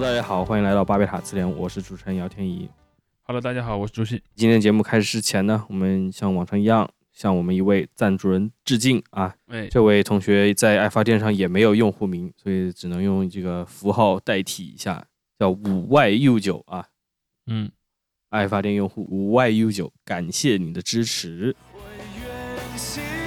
Hello，大家好，欢迎来到巴别塔词典，我是主持人姚天怡。Hello，大家好，我是朱熹。今天节目开始之前呢，我们像往常一样，向我们一位赞助人致敬啊！哎，这位同学在爱发电上也没有用户名，所以只能用这个符号代替一下，叫五 YU 九啊。嗯，爱发电用户五 YU 九，感谢你的支持。会远行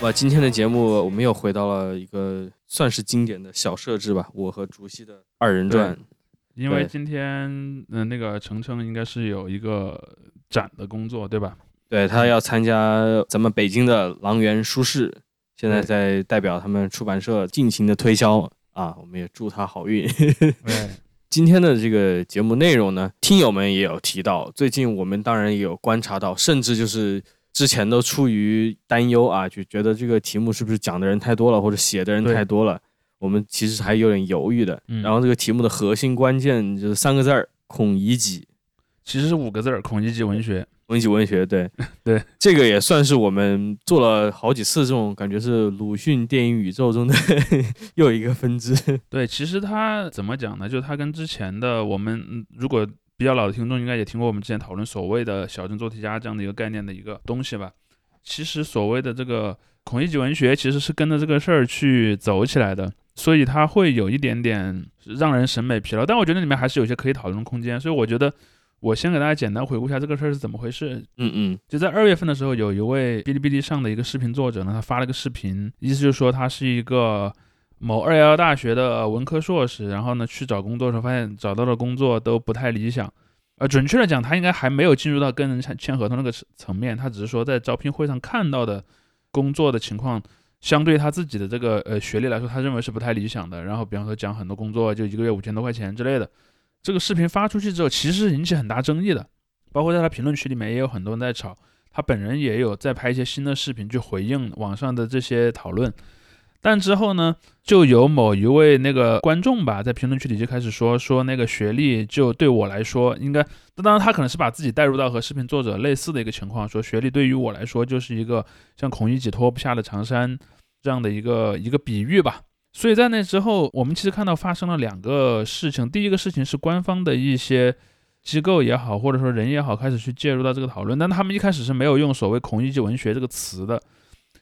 哇，今天的节目我们又回到了一个算是经典的小设置吧，我和竹溪的二人转。因为今天嗯、那个程程应该是有一个展的工作，对吧？对他要参加咱们北京的狼园书市，现在在代表他们出版社尽情的推销啊，我们也祝他好运。对，今天的这个节目内容呢，听友们也有提到，最近我们当然也有观察到，甚至就是之前都出于担忧啊，就觉得这个题目是不是讲的人太多了，或者写的人太多了，我们其实还有点犹豫的。嗯然后这个题目的核心关键就是三个字儿：孔乙己。其实是五个字儿，孔乙己文学。孔乙己文学，对 对，这个也算是我们做了好几次这种感觉是鲁迅电影宇宙中的 又一个分支。对，其实它怎么讲呢？就它跟之前的我们，嗯如果比较老的听众应该也听过我们之前讨论所谓的小镇做题家这样的一个概念的一个东西吧。其实所谓的这个孔乙己文学，其实是跟着这个事儿去走起来的，所以它会有一点点让人审美疲劳。但我觉得里面还是有些可以讨论的空间。所以我觉得我先给大家简单回顾一下这个事儿是怎么回事。嗯嗯就在二月份的时候，有一位哔哩哔哩上的一个视频作者呢，他发了个视频，意思就是说他是一个某二幺幺大学的文科硕士，然后呢去找工作的时候，发现找到的工作都不太理想。呃，准确的讲，他应该还没有进入到跟人签签合同那个层层面，他只是说在招聘会上看到的工作的情况，相对他自己的这个呃学历来说，他认为是不太理想的。然后比方说讲很多工作就一个月五千多块钱之类的，这个视频发出去之后，其实引起很大争议的。包括在他评论区里面也有很多人在吵，他本人也有在拍一些新的视频去回应网上的这些讨论。但之后呢，就有某一位那个观众吧，在评论区里就开始说说那个学历就对我来说应该，当然他可能是把自己带入到和视频作者类似的一个情况，说学历对于我来说就是一个像孔乙己脱不下的长衫这样的一个一个比喻吧。所以在那之后，我们其实看到发生了两个事情，第一个事情是官方的一些机构也好，或者说人也好，开始去介入到这个讨论，但他们一开始是没有用所谓“孔乙己文学”这个词的。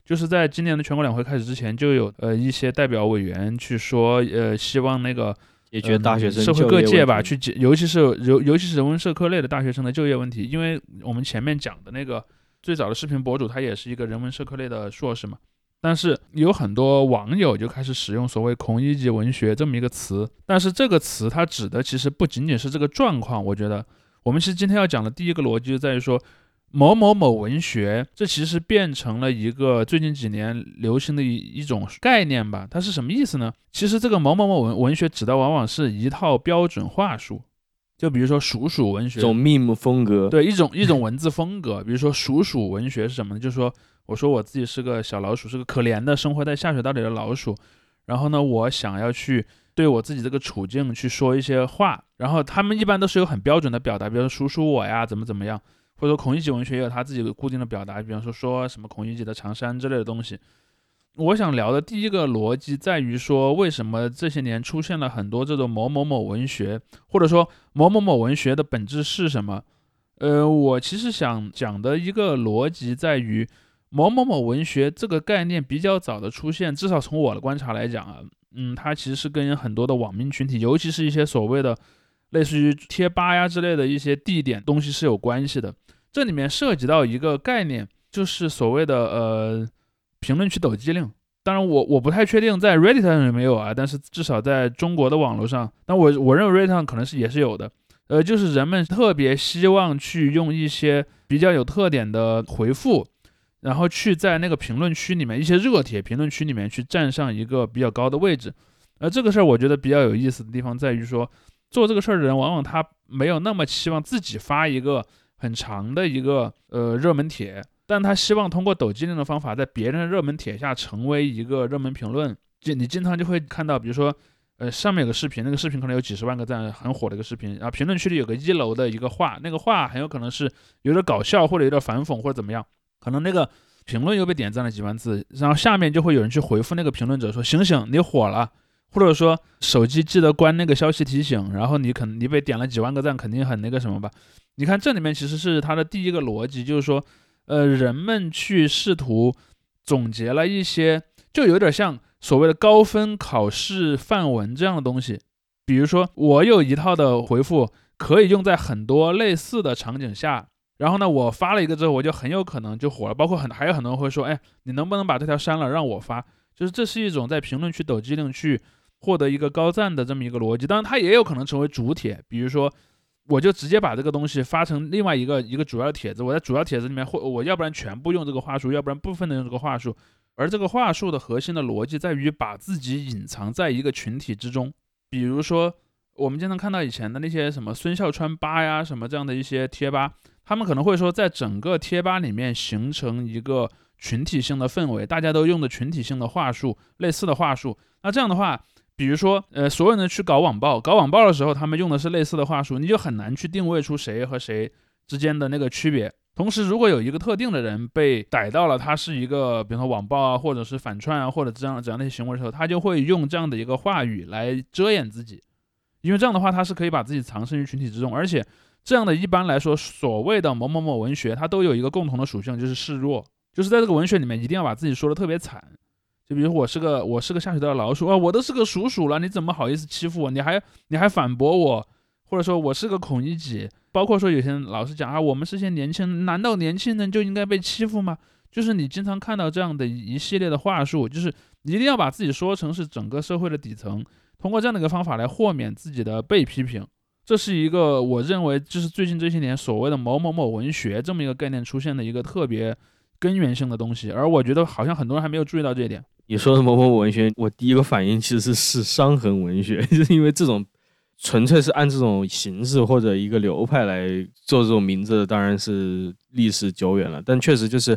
就是在今年的全国两会开始之前，就有呃一些代表委员去说，呃，希望那个解决大学生呃社会各界吧，去解，尤其是尤尤其是人文社科类的大学生的就业问题，因为我们前面讲的那个最早的视频博主，他也是一个人文社科类的硕士嘛。但是有很多网友就开始使用所谓“孔乙己文学”这么一个词，但是这个词它指的其实不仅仅是这个状况。我觉得我们其实今天要讲的第一个逻辑就在于说，某某某文学，这其实变成了一个最近几年流行的一一种概念吧。它是什么意思呢？其实这个某某某文文学指的往往是一套标准话术，就比如说鼠鼠文学。一，种 meme 风格，对一种一种文字风格，比如说鼠鼠文学是什么呢？就是说，我说我自己是个小老鼠，是个可怜的生活在下水道里的老鼠，然后呢，我想要去对我自己这个处境去说一些话，然后他们一般都是有很标准的表达，比如说数数我呀，怎么怎么样，或者说孔乙己文学也有他自己的固定的表达，比方说说什么孔乙己的长衫之类的东西。我想聊的第一个逻辑在于说，为什么这些年出现了很多这种某某某文学，或者说某某某文学的本质是什么？呃，我其实想讲的一个逻辑在于，某某某文学这个概念比较早的出现，至少从我的观察来讲啊，嗯，它其实是跟很多的网民群体，尤其是一些所谓的类似于贴吧呀之类的一些地点东西是有关系的。这里面涉及到一个概念，就是所谓的呃评论区抖机灵。当然我，我不太确定在 Reddit 上有没有啊，但是至少在中国的网络上，但我我认为 Reddit 上可能是也是有的。呃，就是人们特别希望去用一些比较有特点的回复，然后去在那个评论区里面一些热帖评论区里面去站上一个比较高的位置。而这个事儿我觉得比较有意思的地方在于说，做这个事儿的人往往他没有那么期望自己发一个很长的一个呃热门帖，但他希望通过抖机灵的方法，在别人的热门帖下成为一个热门评论。就你经常就会看到，比如说，呃，上面有个视频，那个视频可能有几十万个赞，很火的一个视频，然后评论区里有个一楼的一个话，那个话很有可能是有点搞笑或者有点反讽或者怎么样，可能那个评论又被点赞了几万次，然后下面就会有人去回复那个评论者说：“醒醒，你火了。”或者说手机记得关那个消息提醒，然后你肯你被点了几万个赞，肯定很那个什么吧？你看这里面其实是它的第一个逻辑，就是说，呃，人们去试图总结了一些，就有点像所谓的高分考试范文这样的东西。比如说，我有一套的回复可以用在很多类似的场景下，然后呢，我发了一个之后，我就很有可能就火了。包括很还有很多人会说，哎，你能不能把这条删了，让我发？就是这是一种在评论区抖机灵去。获得一个高赞的这么一个逻辑，当然它也有可能成为主帖，比如说，我就直接把这个东西发成另外一个一个主要帖子，我在主要帖子里面或我要不然全部用这个话术，要不然部分的用这个话术，而这个话术的核心的逻辑在于把自己隐藏在一个群体之中，比如说我们经常看到以前的那些什么孙笑川吧呀什么这样的一些贴吧，他们可能会说在整个贴吧里面形成一个群体性的氛围，大家都用的群体性的话术，类似的话术，那这样的话。比如说，呃，所有人去搞网暴，搞网暴的时候，他们用的是类似的话术，你就很难去定位出谁和谁之间的那个区别。同时，如果有一个特定的人被逮到了，他是一个，比如说网暴啊，或者是反串啊，或者这样这样的一些行为的时候，他就会用这样的一个话语来遮掩自己，因为这样的话，他是可以把自己藏身于群体之中。而且，这样的一般来说，所谓的某某某文学，它都有一个共同的属性，就是示弱，就是在这个文学里面，一定要把自己说的特别惨。就比如我是个我是个下水道的老鼠啊，我都是个鼠鼠了，你怎么好意思欺负我？你还你还反驳我，或者说我是个孔乙己，包括说有些人老是讲啊，我们是些年轻人，难道年轻人就应该被欺负吗？就是你经常看到这样的一系列的话术，就是一定要把自己说成是整个社会的底层，通过这样的一个方法来豁免自己的被批评。这是一个我认为就是最近这些年所谓的某某某文学这么一个概念出现的一个特别根源性的东西，而我觉得好像很多人还没有注意到这一点。你说的某某文学，我第一个反应其实是伤痕文学，就是因为这种纯粹是按这种形式或者一个流派来做这种名字，当然是历史久远了。但确实就是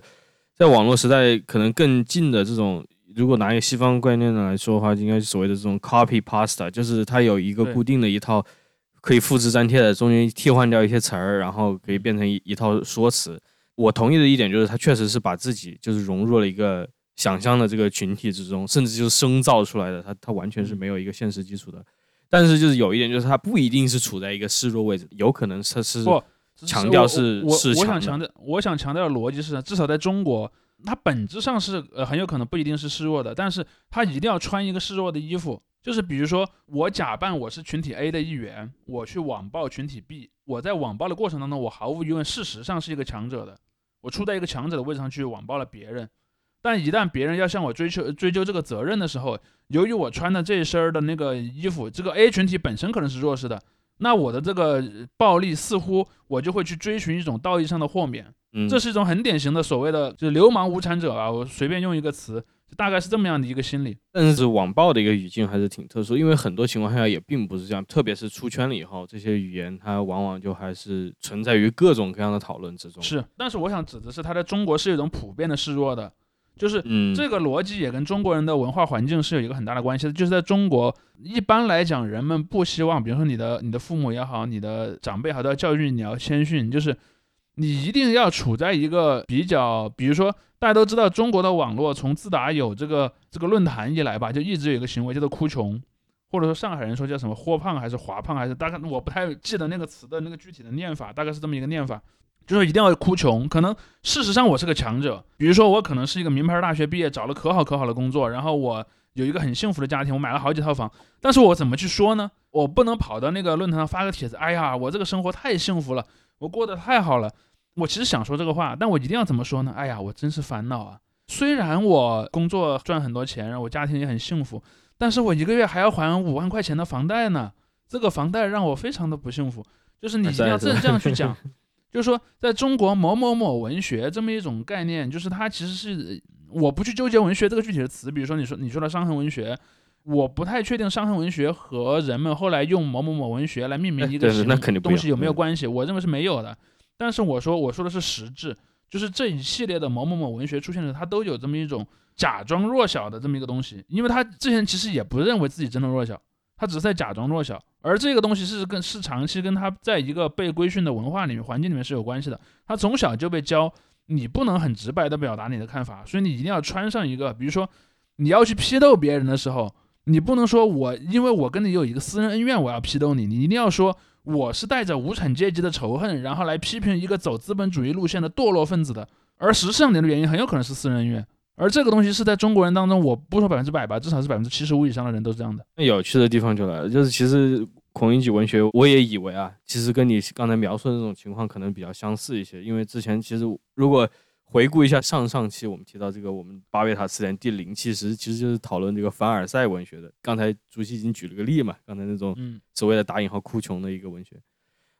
在网络时代，可能更近的这种，如果拿一个西方观念来说的话，应该是所谓的这种 copy pasta，就是它有一个固定的一套可以复制粘贴的，中间替换掉一些词儿，然后可以变成一一套说辞。我同意的一点就是，他确实是把自己就是融入了一个。想象的这个群体之中，甚至就是生造出来的，它它完全是没有一个现实基础的。但是就是有一点，就是它不一定是处在一个示弱位置，有可能它是强调是是我想强调，我想强调的逻辑是，至少在中国，它本质上是呃很有可能不一定是示弱的，但是它一定要穿一个示弱的衣服。就是比如说，我假扮我是群体 A 的一员，我去网暴群体 B，我在网暴的过程当中，我毫无疑问事实上是一个强者的，我处在一个强者的位置上去网暴了别人。但一旦别人要向我追求追究这个责任的时候，由于我穿的这一身儿的那个衣服，这个 A 群体本身可能是弱势的，那我的这个暴力似乎我就会去追寻一种道义上的豁免，这是一种很典型的所谓的就是流氓无产者啊，我随便用一个词，大概是这么样的一个心理。但是网暴的一个语境还是挺特殊，因为很多情况下也并不是这样，特别是出圈了以后，这些语言它往往就还是存在于各种各样的讨论之中。是，但是我想指的是，它在中国是一种普遍的示弱的。就是这个逻辑也跟中国人的文化环境是有一个很大的关系的。就是在中国，一般来讲，人们不希望，比如说你的你的父母也好，你的长辈好，都要教育你要谦逊，就是你一定要处在一个比较，比如说大家都知道，中国的网络从自打有这个这个论坛以来吧，就一直有一个行为叫做哭穷，或者说上海人说叫什么豁胖还是滑胖还是大概我不太记得那个词的那个具体的念法，大概是这么一个念法。就是一定要哭穷，可能事实上我是个强者，比如说我可能是一个名牌大学毕业，找了可好可好的工作，然后我有一个很幸福的家庭，我买了好几套房，但是我怎么去说呢？我不能跑到那个论坛上发个帖子，哎呀，我这个生活太幸福了，我过得太好了。我其实想说这个话，但我一定要怎么说呢？哎呀，我真是烦恼啊！虽然我工作赚很多钱，然后我家庭也很幸福，但是我一个月还要还五万块钱的房贷呢，这个房贷让我非常的不幸福。就是你一定要这这样去讲。就是说，在中国某某某文学这么一种概念，就是它其实是我不去纠结文学这个具体的词，比如说你说你说的伤痕文学，我不太确定伤痕文学和人们后来用某某某文学来命名一个东西有没有关系，我认为是没有的。但是我说我说的是实质，就是这一系列的某某某文学出现的时候，它都有这么一种假装弱小的这么一个东西，因为他之前其实也不认为自己真的弱小，他只是在假装弱小，而这个东西是跟是长期跟他在一个被规训的文化里面环境里面是有关系的，他从小就被教你不能很直白的表达你的看法，所以你一定要穿上一个，比如说你要去批斗别人的时候，你不能说我因为我跟你有一个私人恩怨，我要批斗你，你一定要说我是带着无产阶级的仇恨，然后来批评一个走资本主义路线的堕落分子的，而实际上的原因很有可能是私人恩怨。而这个东西是在中国人当中，我不说百分之百吧，至少是百分之七十五以上的人都是这样的。那有趣的地方就来了，就是其实孔乙己文学，我也以为啊，其实跟你刚才描述的这种情况可能比较相似一些，因为之前其实如果回顾一下上上期我们提到这个我们巴别塔词典第零期时，其实就是讨论这个凡尔赛文学的。刚才主席已经举了个例嘛，刚才那种所谓的打引号哭穷的一个文学。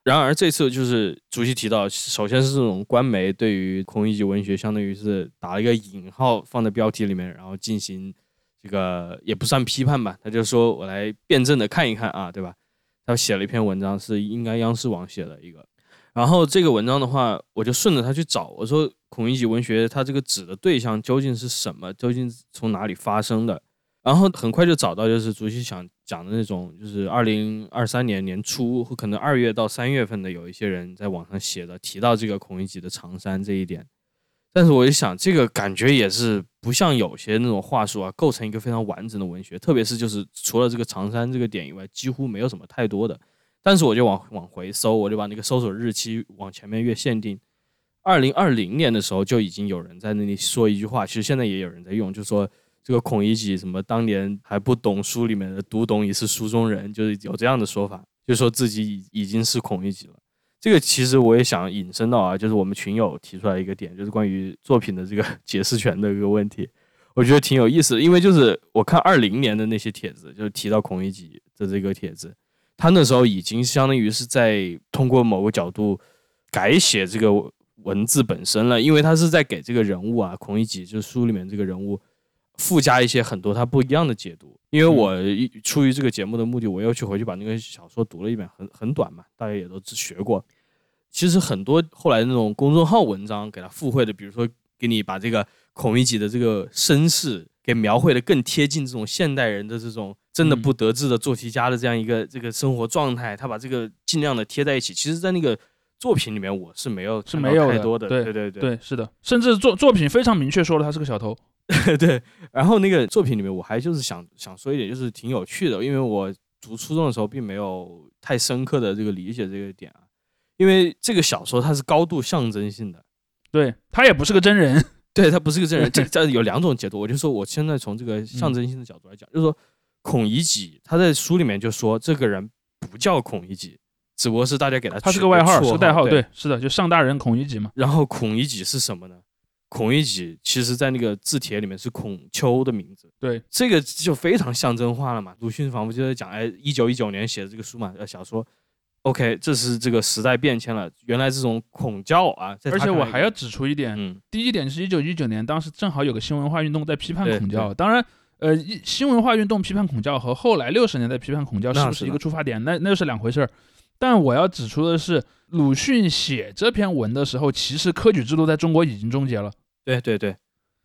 然而这次就是主席提到，首先是这种官媒对于孔乙己文学，相当于是打了一个引号放在标题里面，然后进行这个也不算批判吧，他就说我来辩证的看一看啊，对吧？他写了一篇文章，是应该央视网写的一个。然后这个文章的话，我就顺着他去找，我说孔乙己文学它这个指的对象究竟是什么？究竟从哪里发生的？然后很快就找到，就是主席想讲的那种，就是二零二三年年初，可能二月到三月份的，有一些人在网上写的，提到这个孔乙己的长衫这一点。但是我一想，这个感觉也是不像有些那种话术啊，构成一个非常完整的文学，特别是就是除了这个长衫这个点以外，几乎没有什么太多的。但是我就往往回搜，我就把那个搜索日期往前面越限定，二零二零年的时候就已经有人在那里说一句话，其实现在也有人在用，就说这个孔乙己什么当年还不懂书里面的，读懂已是书中人，就是有这样的说法，就说自己已已经是孔乙己了。这个其实我也想引申到啊，就是我们群友提出来一个点，就是关于作品的这个解释权的一个问题，我觉得挺有意思的，因为就是我看二零年的那些帖子，就是提到孔乙己的这个帖子，他那时候已经相当于是在通过某个角度改写这个文字本身了，因为他是在给这个人物啊，孔乙己就是书里面这个人物附加一些很多他不一样的解读。因为我一出于这个节目的目的，我又去回去把那个小说读了一遍，很很短嘛，大家也都只学过。其实很多后来那种公众号文章给他附会的，比如说给你把这个孔乙己的这个身世给描绘的更贴近这种现代人的这种真的不得志的做题家的这样一个这个生活状态，他把这个尽量的贴在一起。其实，在那个作品里面，我是没有是没有太多的，对对对对对，是的，甚至作作品非常明确说了他是个小偷。对。然后那个作品里面，我还就是想想说一点，就是挺有趣的，因为我读初中的时候并没有太深刻的这个理解这个点啊，因为这个小说它是高度象征性的。对他也不是个真人，对他不是个真人，这 这有两种解读。我就说，我现在从这个象征性的角度来讲，就是说，孔乙己他在书里面就说这个人不叫孔乙己，只不过是大家给他取他是个外号，绰是个代号。对，是的，就上大人孔乙己嘛。然后孔乙己是什么呢？孔乙己其实在那个字帖里面是孔丘的名字，对，这个就非常象征化了嘛。鲁迅仿佛就在讲，哎，一九一九年写的这个书嘛，呃，小说。OK，这是这个时代变迁了，原来这种孔教啊，而且我还要指出一点，嗯，第一点是一九一九年，当时正好有个新文化运动在批判孔教。当然，呃，一新文化运动批判孔教和后来六十年代批判孔教是不是一个出发点？那那又是两回事儿。但我要指出的是，鲁迅写这篇文的时候，其实科举制度在中国已经终结了，对对对。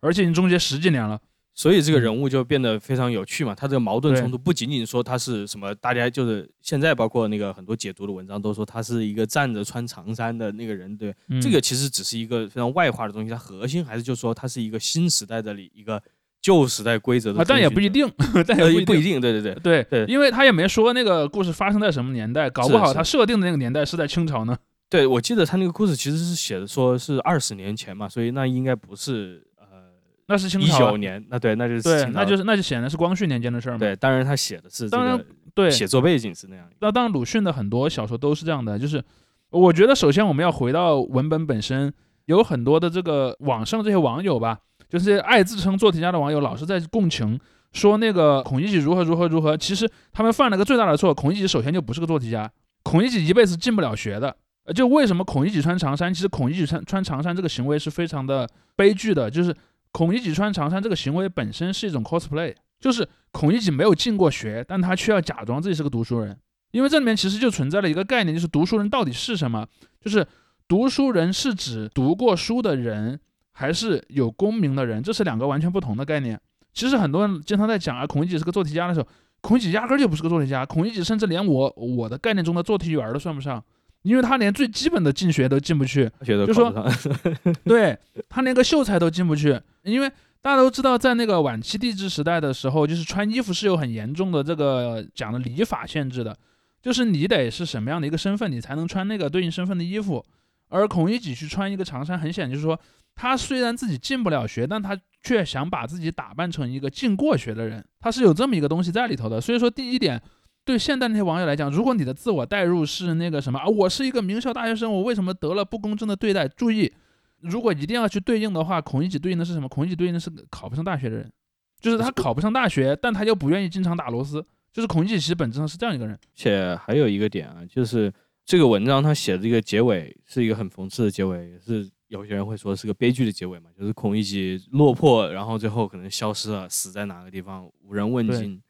而且已经终结十几年了。所以这个人物就变得非常有趣嘛。他这个矛盾冲突不仅仅说他是什么，大家就是现在包括那个很多解读的文章都说他是一个站着穿长衫的那个人，对，嗯这个其实只是一个非常外化的东西，它核心还是就是说他是一个新时代的里一个旧时代规则的啊，但也不一定，但呃也定。不一定，对对对。对对因为他也没说那个故事发生在什么年代，搞不好是他设定的那个年代是在清朝呢。对，我记得他那个故事其实是写的说是二十年前嘛，所以那应该不是呃那是清朝一九年，那对，那就是对，那就是那就显然是光绪年间的事儿嘛。对，当然他写的是这当然对，写作背景是那样，那当然，鲁迅的很多小说都是这样的，就是我觉得首先我们要回到文本本身，有很多的这个网上这些网友吧，就是爱自称做题家的网友，老是在共情，说那个孔乙己如何如何如何，其实他们犯了个最大的错，孔乙己首先就不是个做题家，孔乙己一辈子进不了学的。呃，就为什么孔乙己穿长衫？其实孔乙己穿穿长衫这个行为是非常的悲剧的，就是孔乙己穿长衫这个行为本身是一种 cosplay，就是孔乙己没有进过学，但他却要假装自己是个读书人。因为这里面其实就存在了一个概念，就是读书人到底是什么？就是读书人是指读过书的人，还是有功名的人？这是两个完全不同的概念。其实很多人经常在讲啊，孔乙己是个做题家的时候，孔乙己压根儿就不是个做题家，孔乙己甚至连我我的概念中的做题员儿都算不上，因为他连最基本的进学都进不去，就说对他连个秀才都进不去，因为大家都知道，在那个晚期帝制时代的时候，就是穿衣服是有很严重的这个讲的礼法限制的，就是你得是什么样的一个身份，你才能穿那个对应身份的衣服。而孔乙己去穿一个长衫，很显然就是说，他虽然自己进不了学，但他却想把自己打扮成一个进过学的人，他是有这么一个东西在里头的。所以说，第一点，对现代那些网友来讲，如果你的自我代入是那个什么啊，我是一个名校大学生，我为什么得了不公正的对待？注意，如果一定要去对应的话，孔乙己对应的是什么？孔乙己对应的是考不上大学的人，就是他考不上大学，但他又不愿意经常打螺丝，就是孔乙己其实本质上是这样一个人。且还有一个点啊，就是这个文章他写的这个结尾是一个很讽刺的结尾，也是有些人会说是个悲剧的结尾嘛，就是孔乙己落魄，然后最后可能消失了，死在哪个地方无人问津。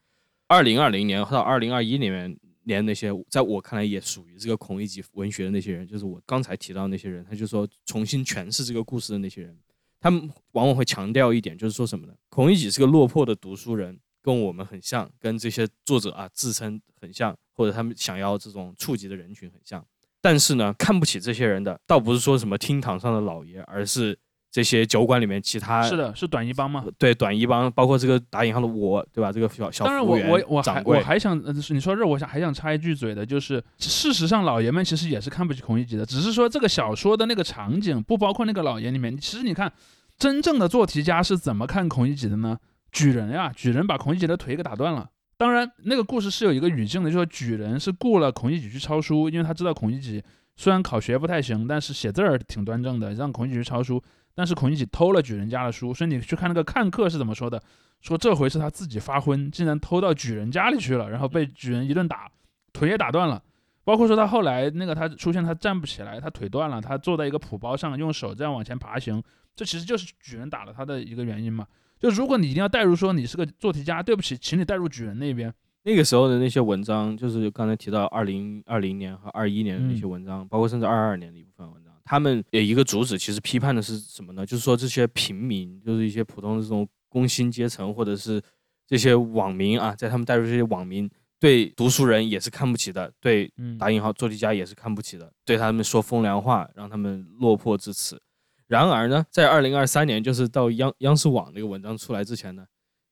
二零二零年到二零二一年年那些，在我看来也属于这个孔乙己文学的那些人，就是我刚才提到那些人，他就说重新诠释这个故事的那些人，他们往往会强调一点，就是说什么呢？孔乙己是个落魄的读书人，跟我们很像，跟这些作者啊自称很像，或者他们想要这种触及的人群很像。但是呢，看不起这些人的，倒不是说什么厅堂上的老爷，而是这些酒馆里面其他是的，是短衣帮吗？对短衣帮，包括这个打引号的我，对吧？这个小小当然我，我我还我还想，你说这，我想还想插一句嘴的，就是事实上老爷们其实也是看不起孔乙己的，只是说这个小说的那个场景不包括那个老爷里面。其实你看，真正的做题家是怎么看孔乙己的呢？举人呀，举人把孔乙己的腿给打断了。当然，那个故事是有一个语境的，就是举人是雇了孔乙己去抄书，因为他知道孔乙己虽然考学不太行，但是写字儿挺端正的，让孔乙己去抄书。但是孔乙己偷了举人家的书，所以你去看那个看客是怎么说的，说这回是他自己发昏，竟然偷到举人家里去了，然后被举人一顿打，腿也打断了。包括说他后来那个他出现他站不起来，他腿断了，他坐在一个蒲包上，用手这样往前爬行，这其实就是举人打了他的一个原因嘛。就如果你一定要代入说你是个做题家，对不起，请你代入举人那边。那个时候的那些文章，就是刚才提到二零二零年和二一年的那些文章，包括甚至二二年的一部分文章，他们有一个主旨，其实批判的是什么呢？就是说这些平民，就是一些普通的这种工薪阶层，或者是这些网民啊，在他们带入这些网民，对读书人也是看不起的，对嗯，打引号做题家也是看不起的，对他们说风凉话，让他们落魄至此。然而呢，在二零二三年，就是到央央视网那个文章出来之前呢，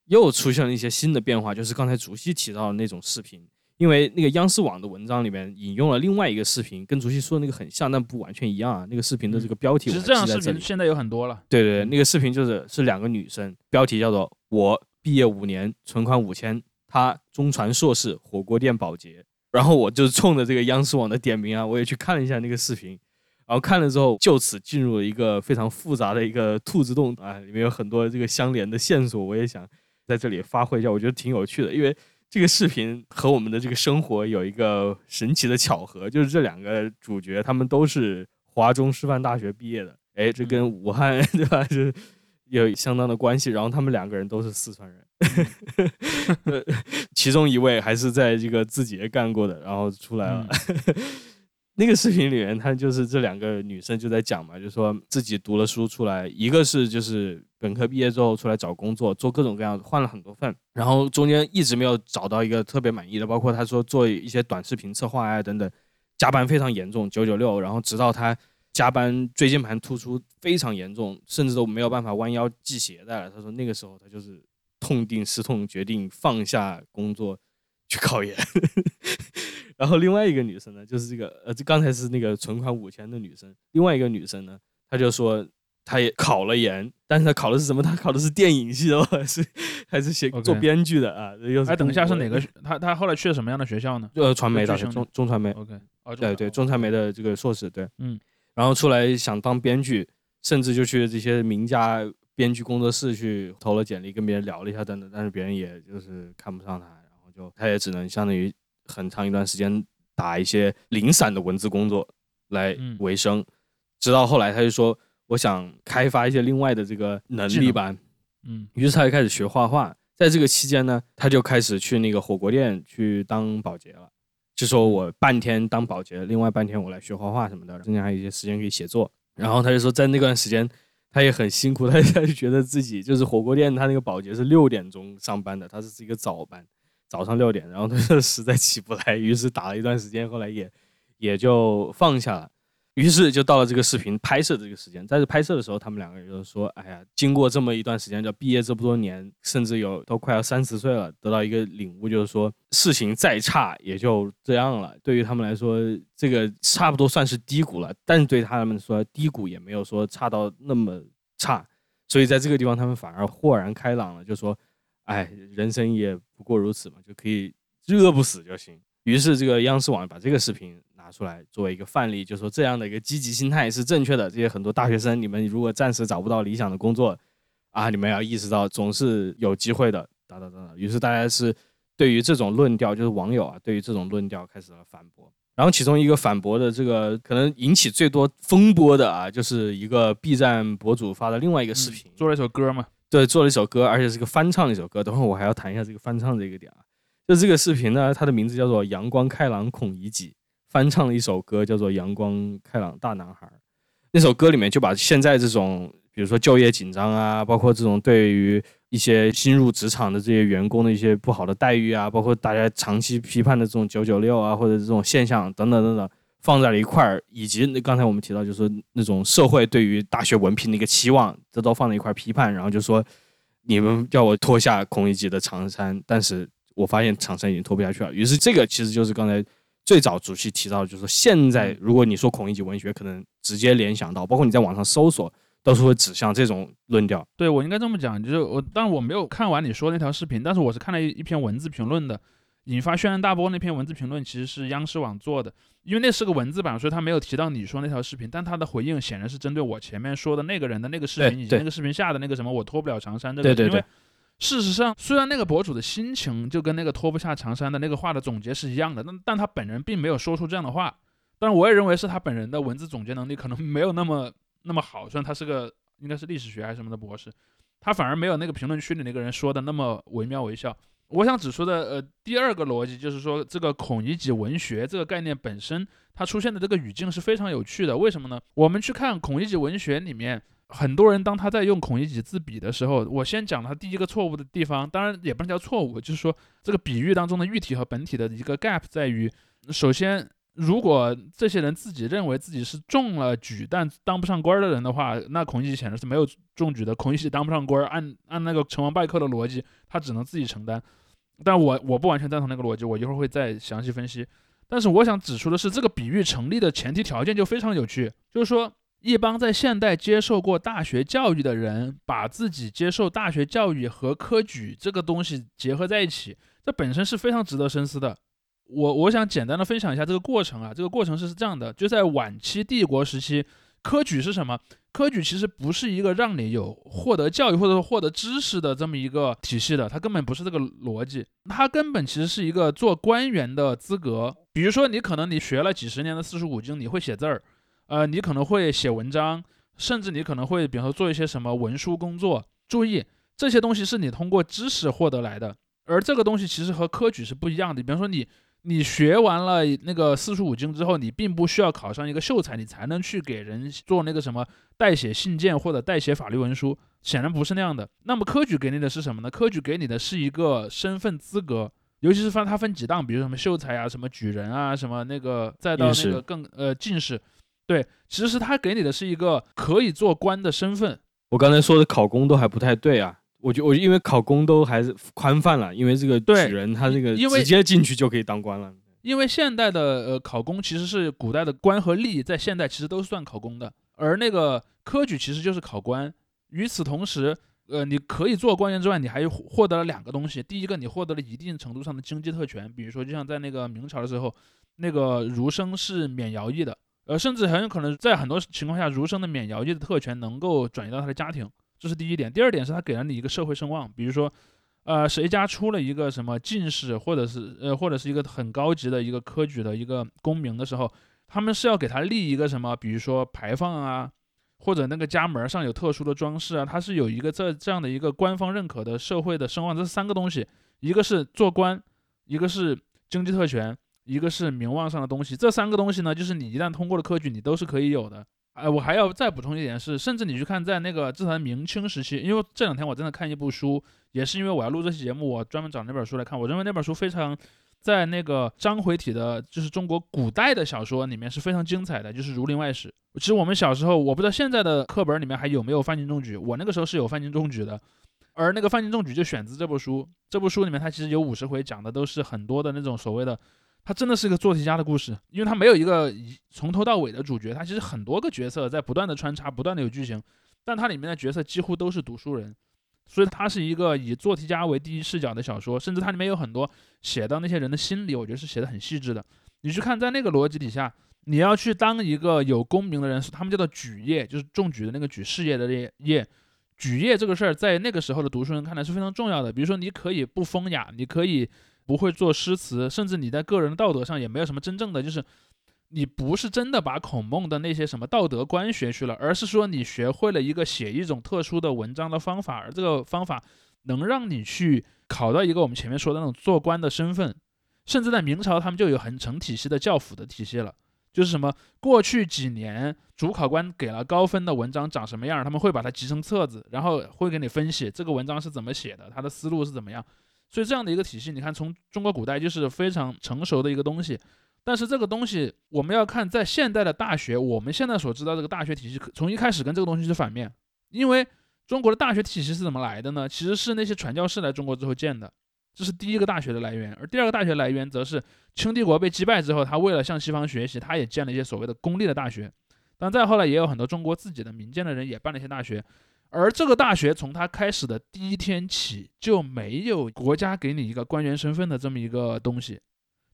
又出现了一些新的变化，就是刚才竹溪提到的那种视频。因为那个央视网的文章里面引用了另外一个视频，跟竹溪说的那个很像，但不完全一样啊。那个视频的这个标题我其实这样。视频现在有很多了。对对对，那个视频就是是两个女生，标题叫做“我毕业五年，存款五千，她中传硕士，火锅店保洁”。然后我就冲着这个央视网的点名啊，我也去看了一下那个视频，然后看了之后，就此进入了一个非常复杂的一个兔子洞啊，里面有很多这个相连的线索，我也想在这里发挥一下，我觉得挺有趣的，因为这个视频和我们的这个生活有一个神奇的巧合，就是这两个主角他们都是华中师范大学毕业的，哎，这跟武汉 对吧，就是有相当的关系。然后他们两个人都是四川人，呃其中一位还是在这个字节干过的，然后出来了。那个视频里面，他就是这两个女生就在讲嘛，就说自己读了书出来，一个是就是本科毕业之后出来找工作，做各种各样换了很多份，然后中间一直没有找到一个特别满意的，包括他说做一些短视频策划啊等等，加班非常严重，九九六，然后直到他加班椎间盘突出非常严重，甚至都没有办法弯腰系鞋带了。他说那个时候他就是痛定思痛，决定放下工作去考研。然后另外一个女生呢，就是这个呃，这刚才是那个存款五千的女生，另外一个女生呢，她就说她也考了研，但是她考的是什么？她考的是电影系的，还是还是写做编剧的啊？又是哎，等一下是哪个学？他他后来去了什么样的学校呢呃传媒大学中中传媒，？OK，哦，对对，中传媒的这个硕士，对，嗯，然后出来想当编剧，甚至就去这些名家编剧工作室去投了简历，跟别人聊了一下等等，但是别人也就是看不上他，就他也只能相当于很长一段时间打一些零散的文字工作来嗯为生，直到后来他就说，我想开发一些另外的这个能力吧，嗯于是他就开始学画画。在这个期间呢，他就开始去那个火锅店去当保洁了。就说我半天当保洁，另外半天我来学画画什么的，中间还有一些时间可以写作。然后他就说，在那段时间他也很辛苦，他 他就觉得自己就是火锅店，他那个保洁是六点钟上班的，他是一个早班，早上六点，然后他就实在起不来，于是打了一段时间，后来也也就放下了。于是就到了这个视频拍摄这个时间，在这拍摄的时候，他们两个人就说：“哎呀，经过这么一段时间，就毕业这么多年，甚至有都快要三十岁了，得到一个领悟，就是说事情再差也就这样了。对于他们来说，这个差不多算是低谷了，但是对他们说，低谷也没有说差到那么差。所以在这个地方，他们反而豁然开朗了，就说：哎，人生也不过如此嘛，就可以饿不死就行。于是这个央视网把这个视频。”拿出来作为一个范例，就说这样的一个积极心态是正确的。这些很多大学生，你们如果暂时找不到理想的工作，啊，你们要意识到总是有机会的。哒哒哒哒。于是大家是对于这种论调，就是网友啊，对于这种论调开始了反驳。然后其中一个反驳的这个可能引起最多风波的啊，就是一个 B 站博主发的另外一个视频，做了一首歌嘛？对，做了一首歌，而且是个翻唱的一首歌。等会我还要谈一下这个翻唱这个点啊。就这个视频呢，它的名字叫做《阳光开朗孔乙己》。翻唱了一首歌，叫做《阳光开朗大男孩》。那首歌里面就把现在这种，比如说就业紧张啊，包括这种对于一些新入职场的这些员工的一些不好的待遇啊，包括大家长期批判的这种九九六啊，或者这种现象等等等等，放在了一块儿，以及那刚才我们提到，就是那种社会对于大学文凭的一个期望，这都放在一块批判，然后就说你们叫我脱下孔乙己的长衫，但是我发现长衫已经脱不下去了。于是这个其实就是刚才。最早主席提到就是说，现在如果你说孔乙己文学，可能直接联想到，包括你在网上搜索，都是会指向这种论调。对我应该这么讲，就是我，当然我没有看完你说那条视频，但是我是看了一一篇文字评论的，引发轩然大波那篇文字评论其实是央视网做的，因为那是个文字版，所以他没有提到你说那条视频，但他的回应显然是针对我前面说的那个人的那个视频以及那个视频下的那个什么我脱不了长衫这个，因为。事实上，虽然那个博主的心情就跟那个脱不下长衫的那个话的总结是一样的，但但他本人并没有说出这样的话。当然，我也认为是他本人的文字总结能力可能没有那么那么好。虽然他是个应该是历史学还是什么的博士，他反而没有那个评论区里那个人说的那么惟妙惟肖。我想指出的呃第二个逻辑就是说，这个孔乙己文学这个概念本身，它出现的这个语境是非常有趣的。为什么呢？我们去看孔乙己文学里面。很多人当他在用孔乙己自比的时候，我先讲他第一个错误的地方，当然也不能叫错误，就是说这个比喻当中的喻体和本体的一个 gap 在于，首先，如果这些人自己认为自己是中了举但当不上官的人的话，那孔乙己显然是没有中举的。孔乙己当不上官，按按那个成王败寇的逻辑，他只能自己承担。但我我不完全赞同那个逻辑，我一会儿会再详细分析。但是我想指出的是，这个比喻成立的前提条件就非常有趣，就是说。一帮在现代接受过大学教育的人，把自己接受大学教育和科举这个东西结合在一起，这本身是非常值得深思的。我我想简单的分享一下这个过程啊，这个过程是是这样的：就在晚期帝国时期，科举是什么？科举其实不是一个让你有获得教育或者说获得知识的这么一个体系的，它根本不是这个逻辑，它根本其实是一个做官员的资格。比如说，你可能你学了几十年的四书五经，你会写字儿。呃，你可能会写文章，甚至你可能会，比如说做一些什么文书工作。注意，这些东西是你通过知识获得来的，而这个东西其实和科举是不一样的。比方说，你你学完了那个四书五经之后，你并不需要考上一个秀才，你才能去给人做那个什么代写信件或者代写法律文书。显然不是那样的。那么科举给你的是什么呢？科举给你的是一个身份资格，尤其是分它分几档，比如什么秀才啊，什么举人啊，什么那个再到那个更呃进士。对，其实他给你的是一个可以做官的身份。我刚才说的考公都还不太对啊，我就我因为考公都还是宽泛了，因为这个举人他这个直接进去就可以当官了。因为现代的呃考公其实是古代的官和吏在现代其实都算考公的，而那个科举其实就是考官。与此同时，呃，你可以做官员之外，你还获得了两个东西。第一个，你获得了一定程度上的经济特权，比如说就像在那个明朝的时候，那个儒生是免徭役的。呃，甚至很有可能在很多情况下，儒生的免徭役的特权能够转移到他的家庭，这是第一点。第二点是他给了你一个社会声望，比如说，呃，谁家出了一个什么进士，或者是呃，或者是一个很高级的一个科举的一个功名的时候，他们是要给他立一个什么，比如说牌坊啊，或者那个家门上有特殊的装饰啊，他是有一个这这样的一个官方认可的社会的声望。这三个东西，一个是做官，一个是经济特权。一个是名望上的东西。这三个东西呢，就是你一旦通过了科举，你都是可以有的。哎，我还要再补充一点是，甚至你去看在那个至少明清时期，因为这两天我真的看一部书，也是因为我要录这期节目，我专门找那本书来看。我认为那本书非常，在那个章回体的，就是中国古代的小说里面是非常精彩的，就是《儒林外史》。其实我们小时候，我不知道现在的课本里面还有没有范进中举，我那个时候是有范进中举的，而那个范进中举就选自这部书。这部书里面它其实有五十回，讲的都是很多的那种所谓的。它真的是一个做题家的故事，因为它没有一个从头到尾的主角，它其实很多个角色在不断的穿插，不断的有剧情，但它里面的角色几乎都是读书人，所以它是一个以做题家为第一视角的小说，甚至它里面有很多写到那些人的心理，我觉得是写的很细致的。你去看，在那个逻辑底下，你要去当一个有功名的人，他们叫做举业，就是中举的那个举，事业的业，举业这个事儿在那个时候的读书人看来是非常重要的。比如说，你可以不风雅，你可以。不会做诗词，甚至你在个人道德上也没有什么真正的，就是你不是真的把孔孟的那些什么道德观学去了，而是说你学会了一个写一种特殊的文章的方法，而这个方法能让你去考到一个我们前面说的那种做官的身份。甚至在明朝，他们就有很成体系的教辅的体系了，就是什么过去几年主考官给了高分的文章长什么样，他们会把它集成册子，然后会给你分析这个文章是怎么写的，他的思路是怎么样。所以这样的一个体系，你看从中国古代就是非常成熟的一个东西，但是这个东西我们要看在现代的大学，我们现在所知道这个大学体系从一开始跟这个东西是反面，因为中国的大学体系是怎么来的呢？其实是那些传教士来中国之后建的，这是第一个大学的来源，而第二个大学来源则是清帝国被击败之后，他为了向西方学习，他也建了一些所谓的公立的大学，但再后来也有很多中国自己的民间的人也办了一些大学。而这个大学从它开始的第一天起就没有国家给你一个官员身份的这么一个东西。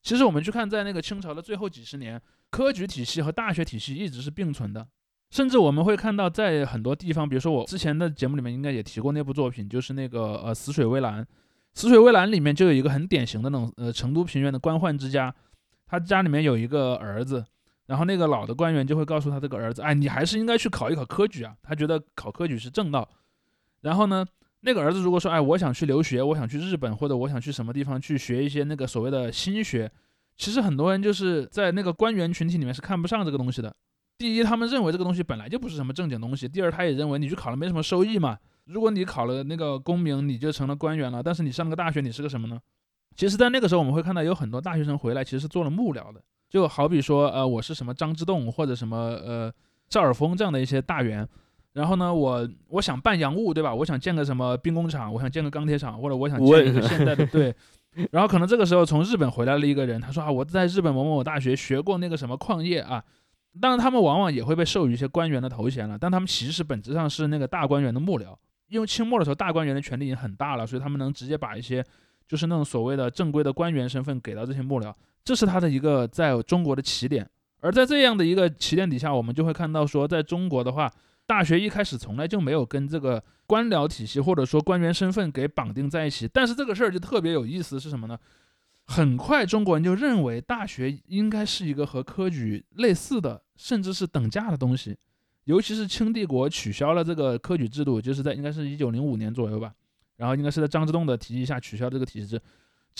其实我们去看，在那个清朝的最后几十年，科举体系和大学体系一直是并存的。甚至我们会看到，在很多地方，比如说我之前的节目里面应该也提过那部作品，就是那个呃《死水微澜》。《死水微澜》里面就有一个很典型的那种呃成都平原的官宦之家，他家里面有一个儿子。然后那个老的官员就会告诉他这个儿子，哎，你还是应该去考一考科举啊。他觉得考科举是正道。然后呢，那个儿子如果说，哎，我想去留学，我想去日本，或者我想去什么地方去学一些那个所谓的新学，其实很多人就是在那个官员群体里面是看不上这个东西的。第一，他们认为这个东西本来就不是什么正经东西；第二，他也认为你去考了没什么收益嘛。如果你考了那个功名，你就成了官员了，但是你上个大学，你是个什么呢？其实，在那个时候，我们会看到有很多大学生回来，其实是做了幕僚的。就好比说，呃，我是什么张之洞或者什么呃赵尔丰这样的一些大员，然后呢，我我想办洋务，对吧？我想建个什么兵工厂，我想建个钢铁厂，或者我想建一个现代的 对。然后可能这个时候从日本回来了一个人，他说啊，我在日本某某某大学学过那个什么矿业啊。当然，他们往往也会被授予一些官员的头衔了，但他们其实本质上是那个大官员的幕僚。因为清末的时候，大官员的权力已经很大了，所以他们能直接把一些就是那种所谓的正规的官员身份给到这些幕僚。这是他的一个在中国的起点，而在这样的一个起点底下，我们就会看到说，在中国的话，大学一开始从来就没有跟这个官僚体系或者说官员身份给绑定在一起。但是这个事儿就特别有意思，是什么呢？很快中国人就认为大学应该是一个和科举类似的，甚至是等价的东西。尤其是清帝国取消了这个科举制度，就是在应该是一九零五年左右吧，然后应该是在张之洞的提议下取消这个体制。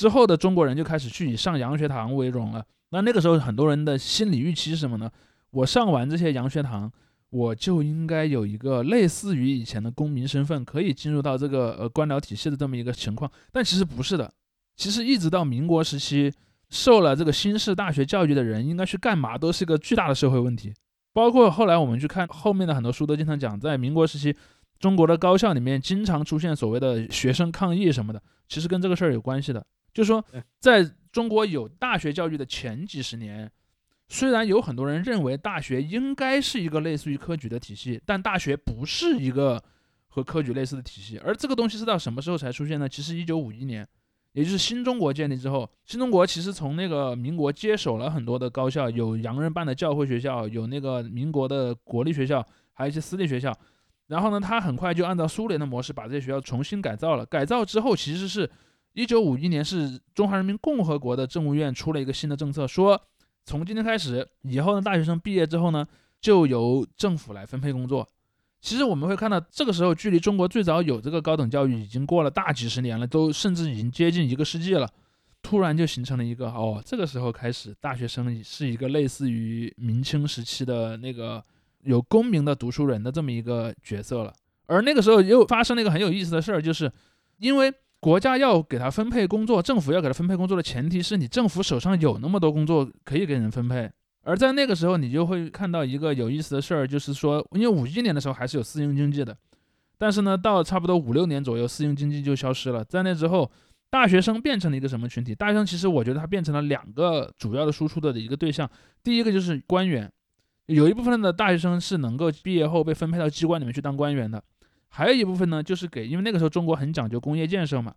之后的中国人就开始去以上洋学堂为荣了。那那个时候很多人的心理预期是什么呢？我上完这些洋学堂，我就应该有一个类似于以前的公民身份，可以进入到这个呃官僚体系的这么一个情况。但其实不是的。其实一直到民国时期，受了这个新式大学教育的人应该去干嘛，都是一个巨大的社会问题。包括后来我们去看后面的很多书，都经常讲，在民国时期，中国的高校里面经常出现所谓的学生抗议什么的，其实跟这个事儿有关系的。就是说，在中国有大学教育的前几十年，虽然有很多人认为大学应该是一个类似于科举的体系，但大学不是一个和科举类似的体系。而这个东西是到什么时候才出现呢？其实一九五一年，也就是新中国建立之后，新中国其实从那个民国接手了很多的高校，有洋人办的教会学校，有那个民国的国立学校，还有一些私立学校。然后呢，他很快就按照苏联的模式把这些学校重新改造了。改造之后，其实是。一九五一年是中华人民共和国的政务院出了一个新的政策，说从今天开始，以后呢，大学生毕业之后呢，就由政府来分配工作。其实我们会看到，这个时候距离中国最早有这个高等教育已经过了大几十年了，都甚至已经接近一个世纪了。突然就形成了一个哦，这个时候开始，大学生是一个类似于明清时期的那个有功名的读书人的这么一个角色了。而那个时候又发生了一个很有意思的事儿，就是因为国家要给他分配工作，政府要给他分配工作的前提是你政府手上有那么多工作可以给人分配。而在那个时候，你就会看到一个有意思的事儿，就是说，因为五一年的时候还是有私营经济的，但是呢，到差不多五六年左右，私营经济就消失了。在那之后，大学生变成了一个什么群体？大学生其实我觉得他变成了两个主要的输出的一个对象。第一个就是官员，有一部分的大学生是能够毕业后被分配到机关里面去当官员的，还有一部分呢，就是给，因为那个时候中国很讲究工业建设嘛，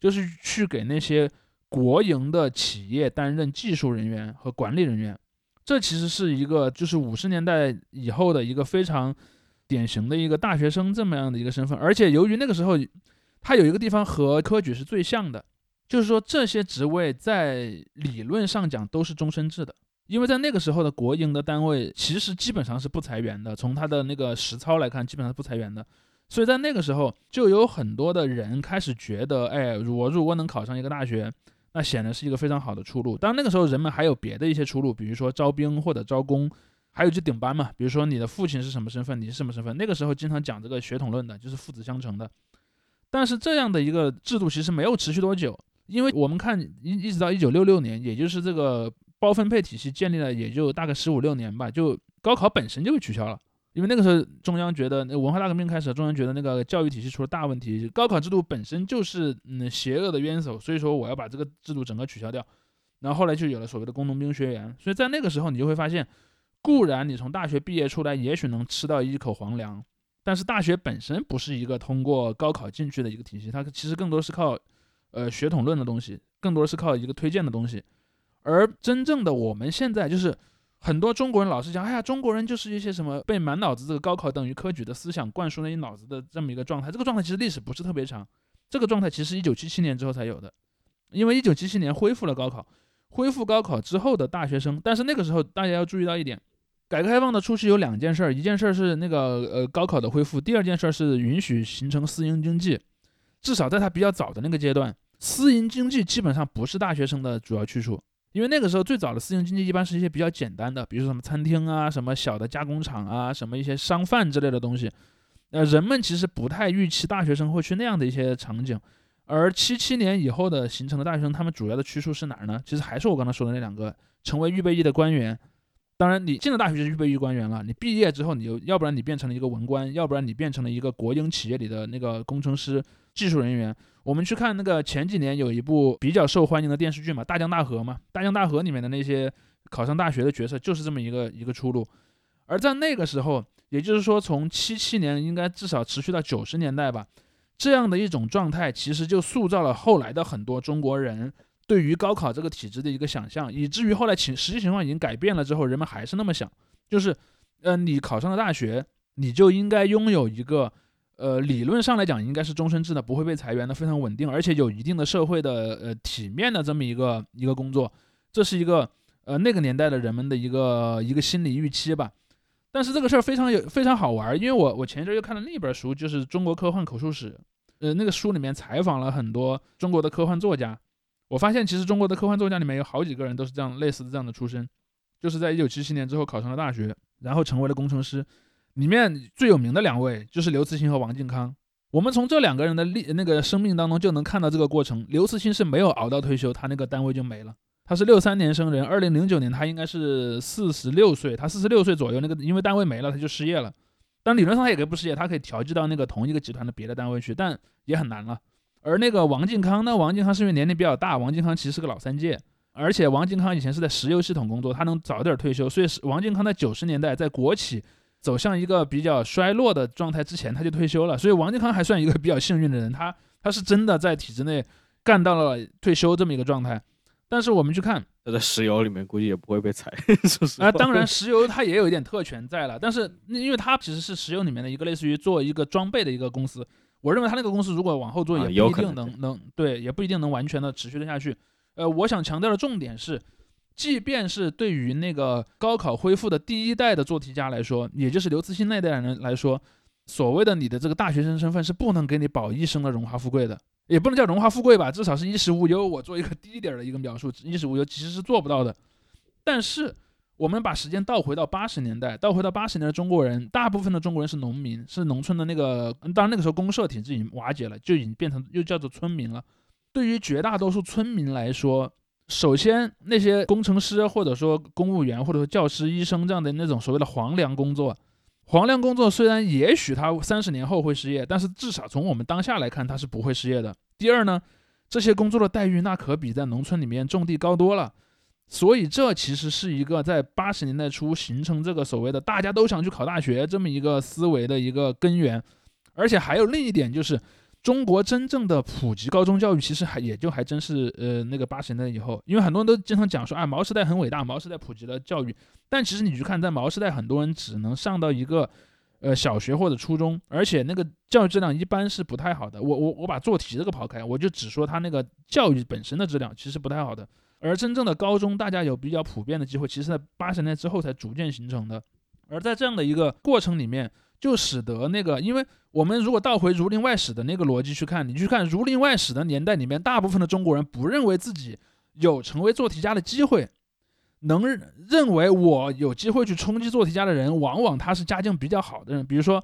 就是去给那些国营的企业担任技术人员和管理人员。这其实是一个，就是五十年代以后的一个非常典型的一个大学生这么样的一个身份，而且由于那个时候，他有一个地方和科举是最像的，就是说这些职位在理论上讲都是终身制的，因为在那个时候的国营的单位其实基本上是不裁员的，从他的那个实操来看，基本上是不裁员的，所以在那个时候就有很多的人开始觉得，哎，我如果能考上一个大学。那显然是一个非常好的出路。当那个时候人们还有别的一些出路，比如说招兵或者招工，还有就顶班嘛。比如说你的父亲是什么身份，你是什么身份。那个时候经常讲这个血统论的，就是父子相承的。但是这样的一个制度其实没有持续多久，因为我们看一一直到一九六六年，也就是这个包分配体系建立了也就大概十五六年吧，就高考本身就被取消了。因为那个时候中央觉得，那文化大革命开始，中央觉得那个教育体系出了大问题，高考制度本身就是嗯邪恶的冤手，所以说我要把这个制度整个取消掉。然后后来就有了所谓的工农兵学员，所以在那个时候你就会发现，固然你从大学毕业出来，也许能吃到一口皇粮，但是大学本身不是一个通过高考进去的一个体系，它其实更多是靠呃血统论的东西，更多是靠一个推荐的东西，而真正的我们现在就是。很多中国人老是讲，哎呀，中国人就是一些什么被满脑子这个高考等于科举的思想灌输在你脑子的这么一个状态。这个状态其实历史不是特别长，这个状态其实一九七七年之后才有的，因为一九七七年恢复了高考，恢复高考之后的大学生，但是那个时候大家要注意到一点，改革开放的初期有两件事儿，一件事儿是那个呃高考的恢复，第二件事儿是允许形成私营经济，至少在它比较早的那个阶段，私营经济基本上不是大学生的主要去处。因为那个时候最早的私营经济一般是一些比较简单的，比如说什么餐厅啊、什么小的加工厂啊、什么一些商贩之类的东西。呃，人们其实不太预期大学生会去那样的一些场景。而七七年以后的形成的大学生，他们主要的去处是哪儿呢？其实还是我刚才说的那两个，成为预备役的官员。当然，你进了大学就是预备役官员了。你毕业之后，你就要不然你变成了一个文官，要不然你变成了一个国营企业里的那个工程师、技术人员。我们去看那个前几年有一部比较受欢迎的电视剧嘛，《大江大河》嘛，《大江大河》里面的那些考上大学的角色就是这么一个一个出路。而在那个时候，也就是说从七七年应该至少持续到九十年代吧，这样的一种状态其实就塑造了后来的很多中国人对于高考这个体制的一个想象，以至于后来情实际情况已经改变了之后，人们还是那么想，就是，呃，你考上了大学，你就应该拥有一个。呃，理论上来讲应该是终身制的，不会被裁员的，非常稳定，而且有一定的社会的呃体面的这么一个一个工作，这是一个呃那个年代的人们的一个一个心理预期吧。但是这个事儿非常有非常好玩，因为我我前一阵儿又看了那本书，就是《中国科幻口述史》，呃，那个书里面采访了很多中国的科幻作家，我发现其实中国的科幻作家里面有好几个人都是这样类似的这样的出身，就是在一九七七年之后考上了大学，然后成为了工程师。里面最有名的两位就是刘慈欣和王靖康。我们从这两个人的历那个生命当中就能看到这个过程。刘慈欣是没有熬到退休，他那个单位就没了。他是六三年生人，二零零九年他应该是四十六岁，他四十六岁左右，那个因为单位没了，他就失业了。但理论上他也可以不失业，他可以调剂到那个同一个集团的别的单位去，但也很难了。而那个王靖康呢，王靖康是因为年龄比较大，王靖康其实是个老三届，而且王靖康以前是在石油系统工作，他能早点退休，所以王靖康在九十年代在国企。走向一个比较衰落的状态之前，他就退休了。所以王靖康还算一个比较幸运的人，他他是真的在体制内干到了退休这么一个状态。但是我们去看，他在石油里面估计也不会被裁。啊，当然 石油它也有一点特权在了，但是因为它其实是石油里面的一个类似于做一个装备的一个公司，我认为他那个公司如果往后做，也不一定能能对，也不一定能完全的持续的下去。呃，我想强调的重点是。即便是对于那个高考恢复的第一代的做题家来说，也就是刘慈欣那代人来说，所谓的你的这个大学生身份是不能给你保一生的荣华富贵的。也不能叫荣华富贵吧，至少是衣食无忧。我做一个低一点的一个描述，衣食无忧其实是做不到的。但是我们把时间倒回到八十年代，倒回到八十年代，中国人大部分的中国人是农民，是农村的那个，当然那个时候公社体制已经瓦解了，就已经变成又叫做村民了。对于绝大多数村民来说，首先那些工程师或者说公务员或者说教师、医生这样的那种所谓的黄粮工作，黄粮工作虽然也许他三十年后会失业，但是至少从我们当下来看他是不会失业的。第二呢，这些工作的待遇那可比在农村里面种地高多了。所以这其实是一个在八十年代初形成这个所谓的大家都想去考大学这么一个思维的一个根源，而且还有另一点就是，中国真正的普及高中教育其实还也就还真是呃那个八十年代以后，因为很多人都经常讲说啊毛时代很伟大，毛时代普及了教育，但其实你去看在毛时代很多人只能上到一个呃小学或者初中，而且那个教育质量一般是不太好的。我我我把做题这个抛开，我就只说他那个教育本身的质量其实不太好的。而真正的高中，大家有比较普遍的机会，其实在八十年代之后才逐渐形成的。而在这样的一个过程里面，就使得那个，因为我们如果倒回《儒林外史》的那个逻辑去看，你去看《儒林外史》的年代里面，大部分的中国人不认为自己有成为做题家的机会，能认为我有机会去冲击做题家的人，往往他是家境比较好的人，比如说。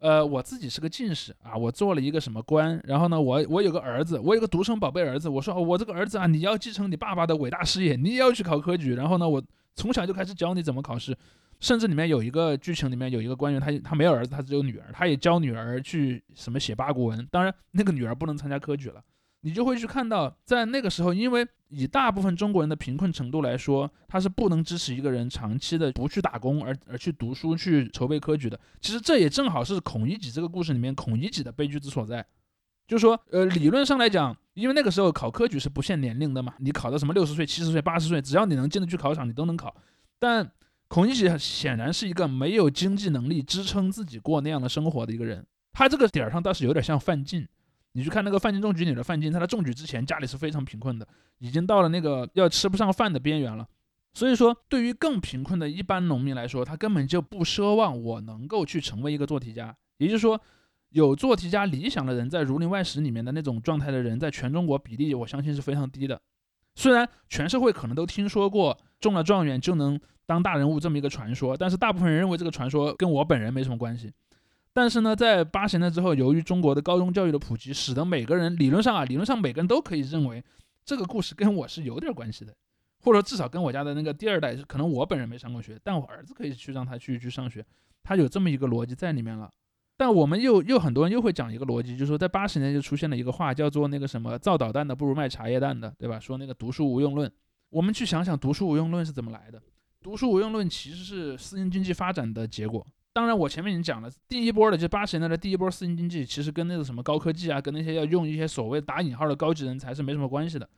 呃，我自己是个进士啊，我做了一个什么官，然后呢，我我有个儿子，我有个独生宝贝儿子，我说我这个儿子啊，你要继承你爸爸的伟大事业，你也要去考科举，然后呢，我从小就开始教你怎么考试，甚至里面有一个剧情里面有一个官员，他他没有儿子，他只有女儿，他也教女儿去什么写八股文，当然那个女儿不能参加科举了。你就会去看到，在那个时候，因为以大部分中国人的贫困程度来说，他是不能支持一个人长期的不去打工而而去读书去筹备科举的。其实这也正好是孔乙己这个故事里面孔乙己的悲剧之所在，就是说，呃，理论上来讲，因为那个时候考科举是不限年龄的嘛，你考到什么六十岁、七十岁、八十岁，只要你能进得去考场，你都能考。但孔乙己显然是一个没有经济能力支撑自己过那样的生活的一个人，他这个点儿上倒是有点像范进。你去看那个范进中举里的范进，他在中举之前家里是非常贫困的，已经到了那个要吃不上饭的边缘了。所以说，对于更贫困的一般农民来说，他根本就不奢望我能够去成为一个做题家。也就是说，有做题家理想的人，在《儒林外史》里面的那种状态的人，在全中国比例，我相信是非常低的。虽然全社会可能都听说过中了状元就能当大人物这么一个传说，但是大部分人认为这个传说跟我本人没什么关系。但是呢，在八十年代之后，由于中国的高中教育的普及，使得每个人理论上啊，理论上每个人都可以认为这个故事跟我是有点关系的，或者至少跟我家的那个第二代，可能我本人没上过学，但我儿子可以去让他去去上学，他有这么一个逻辑在里面了。但我们又又很多人又会讲一个逻辑，就是说在八十年代就出现了一个话，叫做那个什么造导弹的不如卖茶叶蛋的，对吧？说那个读书无用论。我们去想想读书无用论是怎么来的？读书无用论其实是私营经济发展的结果。当然，我前面已经讲了，第一波的就八十年代的第一波私营经济，其实跟那个什么高科技啊，跟那些要用一些所谓打引号的高级人才是没什么关系的。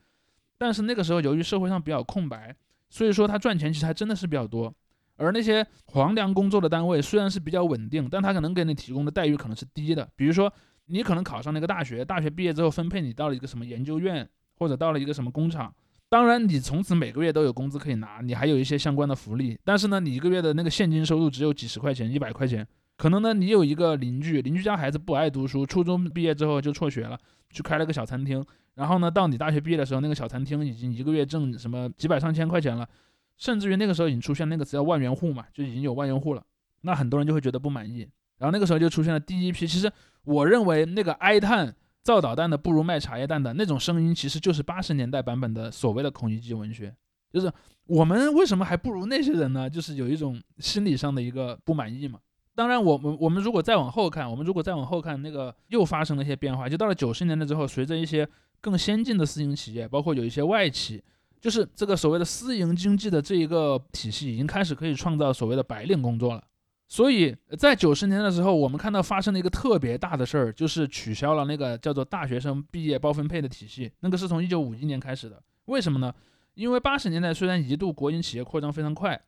但是那个时候，由于社会上比较空白，所以说他赚钱其实还真的是比较多。而那些黄粮工作的单位虽然是比较稳定，但他可能给你提供的待遇可能是低的。比如说，你可能考上了一个大学，大学毕业之后分配你到了一个什么研究院，或者到了一个什么工厂。当然，你从此每个月都有工资可以拿，你还有一些相关的福利。但是呢，你一个月的那个现金收入只有几十块钱、一百块钱。可能呢，你有一个邻居，邻居家孩子不爱读书，初中毕业之后就辍学了，去开了个小餐厅。然后呢，到你大学毕业的时候，那个小餐厅已经一个月挣什么几百上千块钱了，甚至于那个时候已经出现那个词叫万元户嘛，就已经有万元户了。那很多人就会觉得不满意。然后那个时候就出现了第一批。其实我认为那个哀叹。造导弹的不如卖茶叶蛋的那种声音，其实就是八十年代版本的所谓的孔乙己文学，就是我们为什么还不如那些人呢？就是有一种心理上的一个不满意嘛。当然，我们我们如果再往后看，我们如果再往后看，那个又发生了一些变化。就到了九十年代之后，随着一些更先进的私营企业，包括有一些外企，就是这个所谓的私营经济的这一个体系，已经开始可以创造所谓的白领工作了。所以在九十年的时候，我们看到发生了一个特别大的事儿，就是取消了那个叫做大学生毕业包分配的体系。那个是从一九五一年开始的。为什么呢？因为八十年代虽然一度国营企业扩张非常快，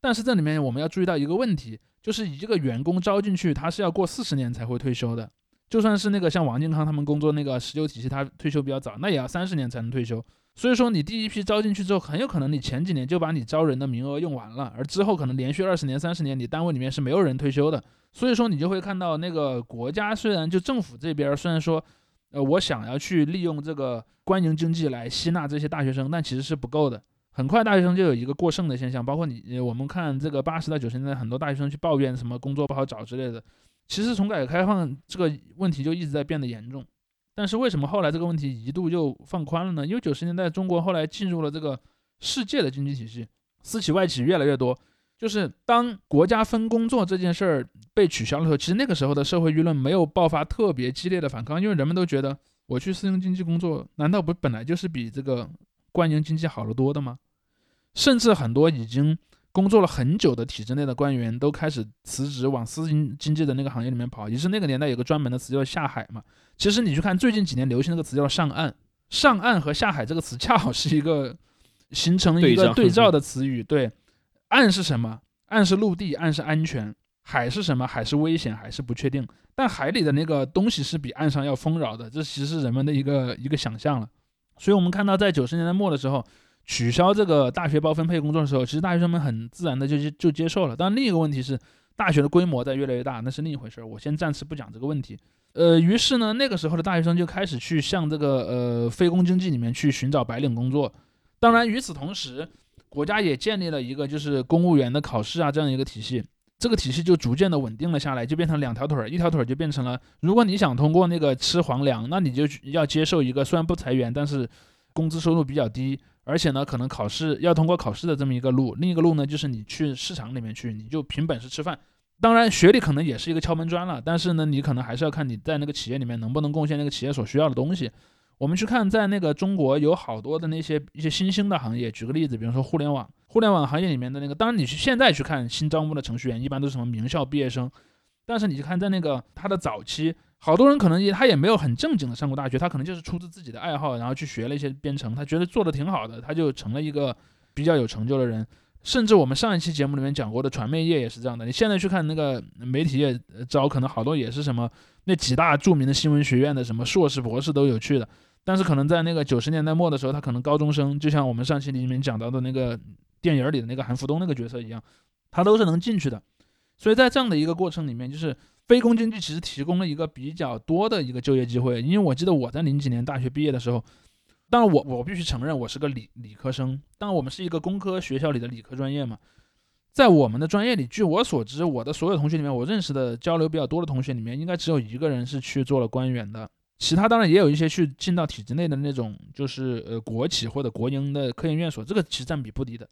但是这里面我们要注意到一个问题，就是一个员工招进去，他是要过四十年才会退休的。就算是那个像王健康他们工作那个石油体系，他退休比较早，那也要三十年才能退休。所以说，你第一批招进去之后，很有可能你前几年就把你招人的名额用完了，而之后可能连续二十年、三十年，你单位里面是没有人退休的。所以说，你就会看到那个国家虽然就政府这边虽然说呃，我想要去利用这个官营经济来吸纳这些大学生，但其实是不够的。很快，大学生就有一个过剩的现象，包括你，我们看这个八十到九十年代，很多大学生去抱怨什么工作不好找之类的。其实从改革开放这个问题就一直在变得严重，但是为什么后来这个问题一度就放宽了呢？因为九十年代中国后来进入了这个世界的经济体系，私企外企越来越多，就是当国家分工作这件事儿被取消了之后，其实那个时候的社会舆论没有爆发特别激烈的反抗，因为人们都觉得我去私营经济工作，难道不本来就是比这个官营经济好得多的吗？甚至很多已经工作了很久的体制内的官员都开始辞职往私营经济的那个行业里面跑，也是那个年代有个专门的词叫下海嘛。其实你去看最近几年流行那个词叫上岸，上岸和下海这个词恰好是一个形成一个对照的词语。对，岸是什么？岸是陆地，岸是安全；海是什么？海是危险，海是不确定。但海里的那个东西是比岸上要丰饶的，这其实是人们的一个一个想象了。所以我们看到在九十年代末的时候。取消这个大学包分配工作的时候，其实大学生们很自然的就就接受了。但另一个问题是，大学的规模在越来越大，那是另一回事儿。我先暂时不讲这个问题。呃，于是呢，那个时候的大学生就开始去向这个呃非公经济里面去寻找白领工作。当然，与此同时，国家也建立了一个就是公务员的考试啊这样一个体系。这个体系就逐渐的稳定了下来，就变成两条腿儿，一条腿儿就变成了，如果你想通过那个吃皇粮，那你就要接受一个虽然不裁员，但是工资收入比较低。而且呢，可能考试要通过考试的这么一个路，另一个路呢，就是你去市场里面去，你就凭本事吃饭。当然，学历可能也是一个敲门砖了，但是呢，你可能还是要看你在那个企业里面能不能贡献那个企业所需要的东西。我们去看，在那个中国有好多的那些一些新兴的行业，举个例子，比如说互联网，互联网行业里面的那个，当然你去现在去看新招募的程序员，一般都是什么名校毕业生，但是你看在那个他的早期。好多人可能也他也没有很正经的上过大学，他可能就是出自自己的爱好，然后去学了一些编程，他觉得做的挺好的，他就成了一个比较有成就的人。甚至我们上一期节目里面讲过的传媒业也是这样的。你现在去看那个媒体业招，可能好多也是什么那几大著名的新闻学院的什么硕士、博士都有去的。但是可能在那个九十年代末的时候，他可能高中生，就像我们上期里面讲到的那个电影里的那个韩福东那个角色一样，他都是能进去的。所以在这样的一个过程里面，就是非公经济其实提供了一个比较多的一个就业机会。因为我记得我在零几年大学毕业的时候，当然我我必须承认我是个理理科生，但我们是一个工科学校里的理科专业嘛，在我们的专业里，据我所知，我的所有同学里面，我认识的交流比较多的同学里面，应该只有一个人是去做了官员的，其他当然也有一些去进到体制内的那种，就是呃国企或者国营的科研院所，这个其实占比不低的。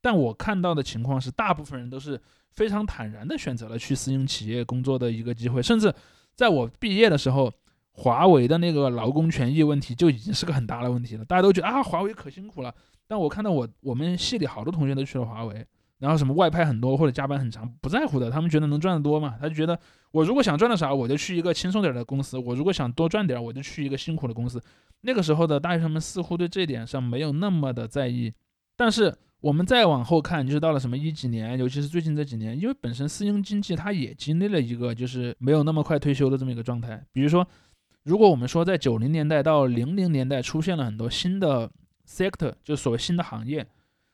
但我看到的情况是，大部分人都是。非常坦然地选择了去私营企业工作的一个机会，甚至在我毕业的时候，华为的那个劳工权益问题就已经是个很大的问题了。大家都觉得啊，华为可辛苦了。但我看到我我们系里好多同学都去了华为，然后什么外派很多或者加班很长，不在乎的，他们觉得能赚得多嘛。他就觉得我如果想赚的少，我就去一个轻松点的公司；我如果想多赚点，我就去一个辛苦的公司。那个时候的大学生们似乎对这点上没有那么的在意，但是。我们再往后看，就是到了什么一几年，尤其是最近这几年，因为本身私营经济它也经历了一个就是没有那么快退休的这么一个状态。比如说，如果我们说在九零年代到零零年代出现了很多新的 sector，就所谓新的行业，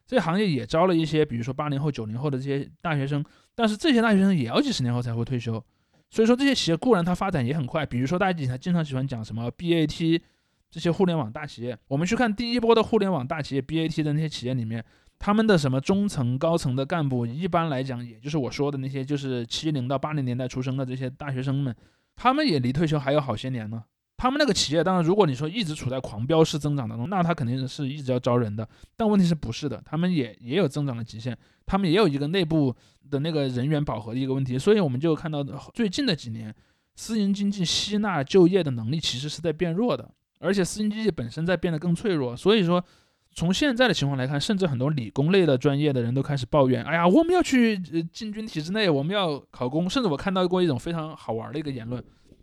这行业也招了一些，比如说八零后、九零后的这些大学生，但是这些大学生也要几十年后才会退休。所以说这些企业固然它发展也很快，比如说大家以前经常喜欢讲什么 BAT 这些互联网大企业，我们去看第一波的互联网大企业 BAT 的那些企业里面。他们的什么中层、高层的干部，一般来讲，也就是我说的那些，就是七零到八零年代出生的这些大学生们，他们也离退休还有好些年呢。他们那个企业，当然，如果你说一直处在狂飙式增长当中，那他肯定是一直要招人的。但问题是不是的？他们也也有增长的极限，他们也有一个内部的那个人员饱和的一个问题。所以我们就看到最近的几年，私营经济吸纳就业的能力其实是在变弱的，而且私营经济本身在变得更脆弱。所以说。从现在的情况来看，甚至很多理工类的专业的人都开始抱怨：“哎呀，我们要去呃进军体制内，我们要考公。”甚至我看到过一种非常好玩的一个言论，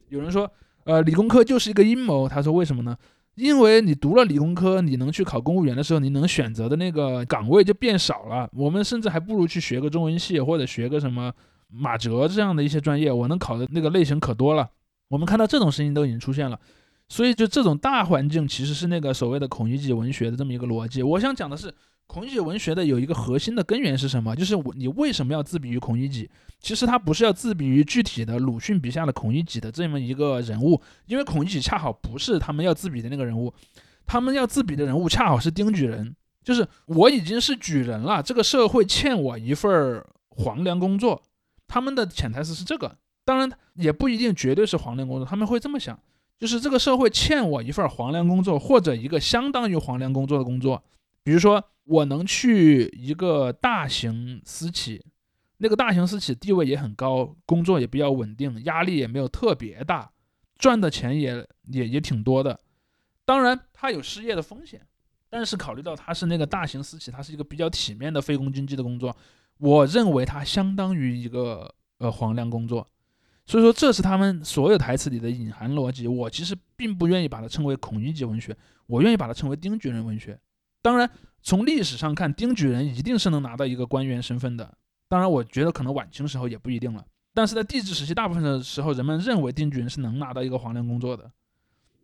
有人说：“呃，理工科就是一个阴谋。”他说：“为什么呢？因为你读了理工科，你能去考公务员的时候，你能选择的那个岗位就变少了。我们甚至还不如去学个中文系或者学个什么马哲这样的一些专业，我能考的那个类型可多了。我们看到这种声音都已经出现了。”所以，就这种大环境，其实是那个所谓的孔乙己文学的这么一个逻辑。我想讲的是，孔乙己文学的有一个核心的根源是什么？就是我你为什么要自比于孔乙己？其实他不是要自比于具体的鲁迅笔下的孔乙己的这么一个人物，因为孔乙己恰好不是他们要自比的那个人物，他们要自比的人物恰好是丁举人，就是我已经是举人了，这个社会欠我一份儿皇粮工作。他们的潜台词是这个，当然也不一定绝对是皇粮工作，他们会这么想，就是这个社会欠我一份黄粱工作，或者一个相当于黄粱工作的工作，比如说我能去一个大型私企，那个大型私企地位也很高，工作也比较稳定，压力也没有特别大，赚的钱也也也挺多的，当然它有失业的风险，但是考虑到它是那个大型私企，它是一个比较体面的非公经济的工作。我认为它相当于一个呃黄粱工作，所以说这是他们所有台词里的隐含逻辑。我其实并不愿意把它称为孔乙己文学，我愿意把它称为丁举人文学。当然，从历史上看，丁举人一定是能拿到一个官员身份的。当然，我觉得可能晚清时候也不一定了。但是在帝制时期，大部分的时候，人们认为丁举人是能拿到一个皇粮工作的。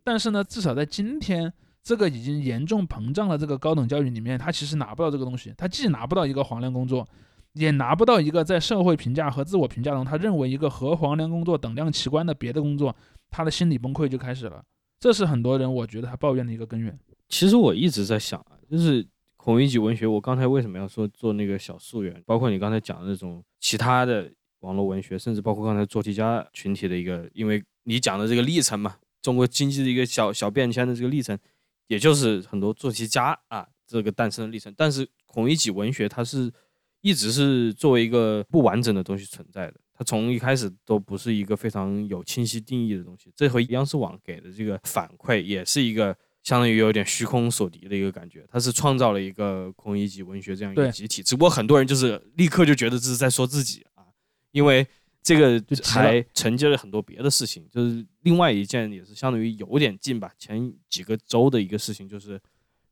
但是呢，至少在今天这个已经严重膨胀了这个高等教育里面，他其实拿不到这个东西。他既拿不到一个皇粮工作。也拿不到一个在社会评价和自我评价中，他认为一个和皇粮工作等量齐观的别的工作，他的心理崩溃就开始了。这是很多人我觉得他抱怨的一个根源。其实我一直在想啊，就是孔乙己文学，我刚才为什么要说做那个小溯源？包括你刚才讲的那种其他的网络文学，甚至包括刚才做题家群体的一个，因为你讲的这个历程嘛，中国经济的一个小小变迁的这个历程，也就是很多做题家啊这个诞生的历程。但是孔乙己文学它是。一直是作为一个不完整的东西存在的，它从一开始都不是一个非常有清晰定义的东西。这回央视网给的这个反馈也是一个相当于有点虚空所敌的一个感觉，它是创造了一个孔乙己文学这样一个集体，只不过很多人就是立刻就觉得这是在说自己啊，因为这个还承接了很多别的事情，就是另外一件也是相当于有点近吧，前几个周的一个事情就是。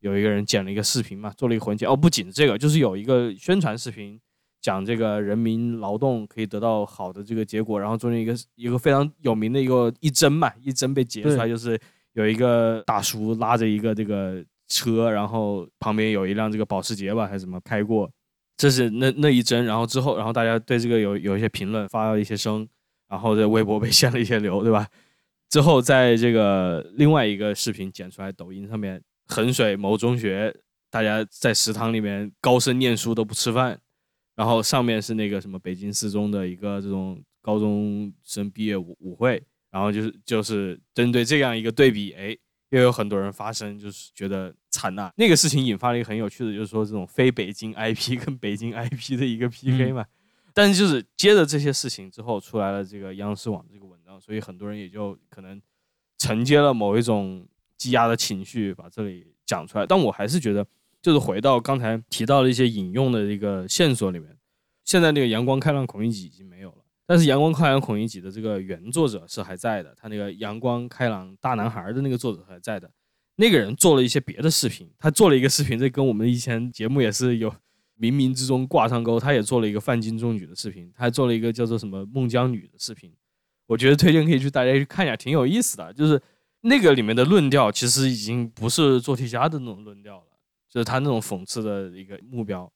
有一个人剪了一个视频嘛，做了一个混剪。哦，不仅这个，就是有一个宣传视频，讲这个人民劳动可以得到好的这个结果，然后中间一个一个非常有名的一个一帧嘛，一帧被截出来，就是有一个大叔拉着一个这个车，然后旁边有一辆这个保时捷吧还是什么开过，这是那那一帧。然后之后，然后大家对这个有有一些评论，发了一些声，然后在微博被 限了一些流，对吧？之后在这个另外一个视频剪出来，抖音上面。衡水某中学，大家在食堂里面高声念书都不吃饭，然后上面是那个什么北京四中的一个这种高中生毕业舞舞会，然后就是就是针对这样一个对比，哎，又有很多人发声，就是觉得惨呐。那个事情引发了一个很有趣的，就是说这种非北京 IP 跟北京 IP 的一个 PK 嘛。但是就是接着这些事情之后，出来了这个央视网这个文章，所以很多人也就可能承接了某一种。积压的情绪把这里讲出来，但我还是觉得，就是回到刚才提到的一些引用的一个线索里面，现在那个阳光开朗孔乙己已经没有了，但是阳光开朗孔乙己的这个原作者是还在的，他那个阳光开朗大男孩的那个作者还在的，那个人做了一些别的视频，他做了一个视频，这跟我们以前节目也是有冥冥之中挂上钩，他也做了一个范进中举的视频，他还做了一个叫做什么孟姜女的视频，我觉得推荐可以去大家去看一下，挺有意思的，就是。那个里面的论调其实已经不是做题家的那种论调了，就是他那种讽刺的一个目标，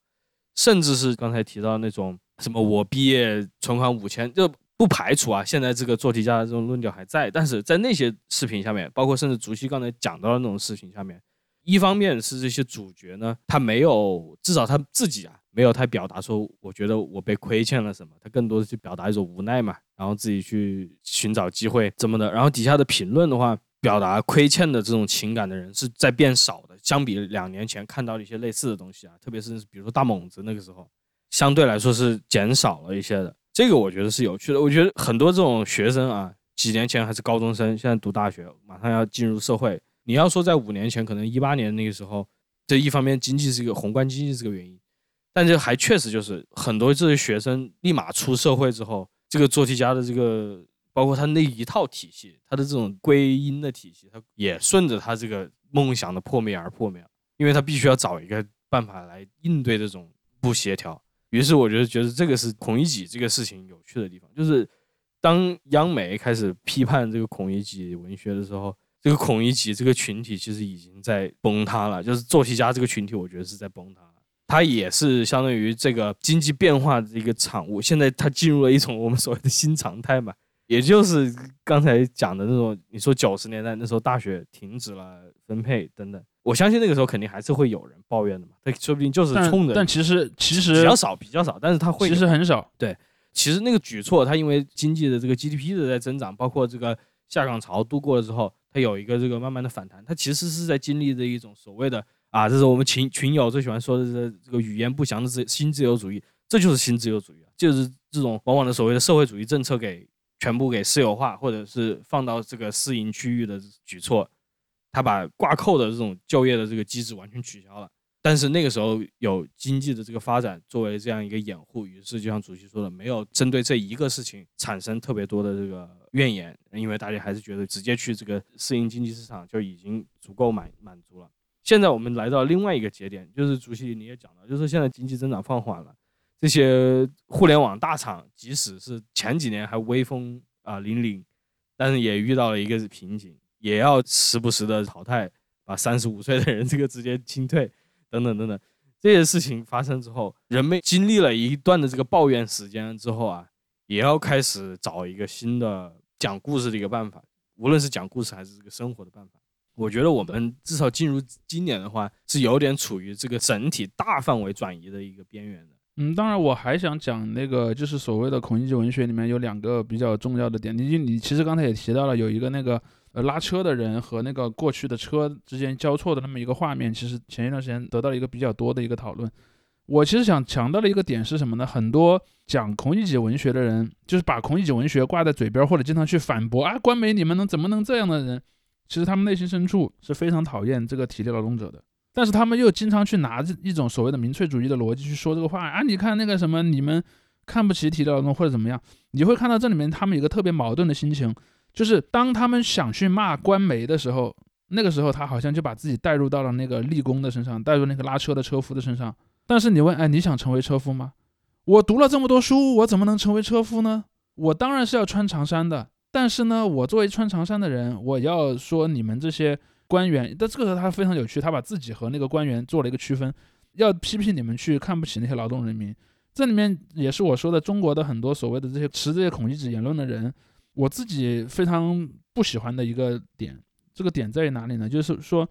甚至是刚才提到那种什么我毕业存款五千，就不排除啊，现在这个做题家的这种论调还在，但是在那些视频下面，包括甚至竹溪刚才讲到的那种视频下面，一方面是这些主角呢，他没有至少他自己啊没有太表达说我觉得我被亏欠了什么，他更多的去表达一种无奈嘛，然后自己去寻找机会怎么的，然后底下的评论的话。表达亏欠的这种情感的人是在变少的，相比两年前看到的一些类似的东西啊，特别是比如说大猛子那个时候，相对来说是减少了一些的。这个我觉得是有趣的。我觉得很多这种学生啊，几年前还是高中生，现在读大学，马上要进入社会。你要说在五年前，可能一八年那个时候，这一方面经济是一个宏观经济是个原因，但这还确实就是很多这些学生立马出社会之后，这个做题家的这个。包括他那一套体系，他的这种归因的体系，他也顺着他这个梦想的破灭而破灭，因为他必须要找一个办法来应对这种不协调。于是我觉得，觉得这个是孔乙己这个事情有趣的地方，就是当央媒开始批判这个孔乙己文学的时候，这个孔乙己这个群体其实已经在崩塌了，就是作曲家这个群体，我觉得是在崩塌。它也是相当于这个经济变化的一个产物。现在它进入了一种我们所谓的新常态嘛，也就是刚才讲的那种，你说九十年代那时候大学停止了分配等等，我相信那个时候肯定还是会有人抱怨的嘛。他说不定就是冲着但其实其实比较少，比较少，但是他会其实很少。对其实那个举措，它因为经济的这个 GDP 的在增长，包括这个下岗潮度过了之后，它有一个这个慢慢的反弹，它其实是在经历着一种所谓的啊，这是我们群群友最喜欢说的这这个语言不详的自新自由主义，这就是新自由主义啊，就是这种往往的所谓的社会主义政策给全部给私有化，或者是放到这个私营区域的举措，他把挂扣的这种就业的这个机制完全取消了。但是那个时候有经济的这个发展作为这样一个掩护，于是就像主席说的，没有针对这一个事情产生特别多的这个怨言，因为大家还是觉得直接去这个私营经济市场就已经足够满满足了。现在我们来到另外一个节点，就是主席你也讲到，就是现在经济增长放缓了，这些互联网大厂即使是前几年还威风啊凛凛，但是也遇到了一个瓶颈，也要时不时的淘汰，把三十五岁的人这个直接清退。等等等等，这些事情发生之后，人们经历了一段的这个抱怨时间之后啊，也要开始找一个新的讲故事的一个办法，无论是讲故事还是这个生活的办法。我觉得我们至少进入今年的话，是有点处于这个整体大范围转移的一个边缘的。嗯，当然我还想讲那个，就是所谓的孔乙己文学里面有两个比较重要的点。你你其实刚才也提到了，有一个那个呃拉车的人和那个过去的车之间交错的那么一个画面，其实前一段时间得到了一个比较多的一个讨论。我其实想强调的一个点是什么呢？很多讲孔乙己文学的人，就是把孔乙己文学挂在嘴边，或者经常去反驳啊，官媒你们能怎么能这样的人，其实他们内心深处是非常讨厌这个体力劳动者的。但是他们又经常去拿着一种所谓的民粹主义的逻辑去说这个话啊！你看那个什么，你们看不起体力劳动或者怎么样，你会看到这里面他们有一个特别矛盾的心情，就是当他们想去骂官媒的时候，那个时候他好像就把自己带入到了那个立功的身上，带入那个拉车的车夫的身上。但是你问，哎，你想成为车夫吗？我读了这么多书，我怎么能成为车夫呢？我当然是要穿长衫的。但是呢，我作为穿长衫的人，我要说你们这些。官员，但这个时候他非常有趣，他把自己和那个官员做了一个区分，要批评你们去看不起那些劳动人民。这里面也是我说的中国的很多所谓的这些持这些孔乙己言论的人，我自己非常不喜欢的一个点。这个点在于哪里呢？就是说，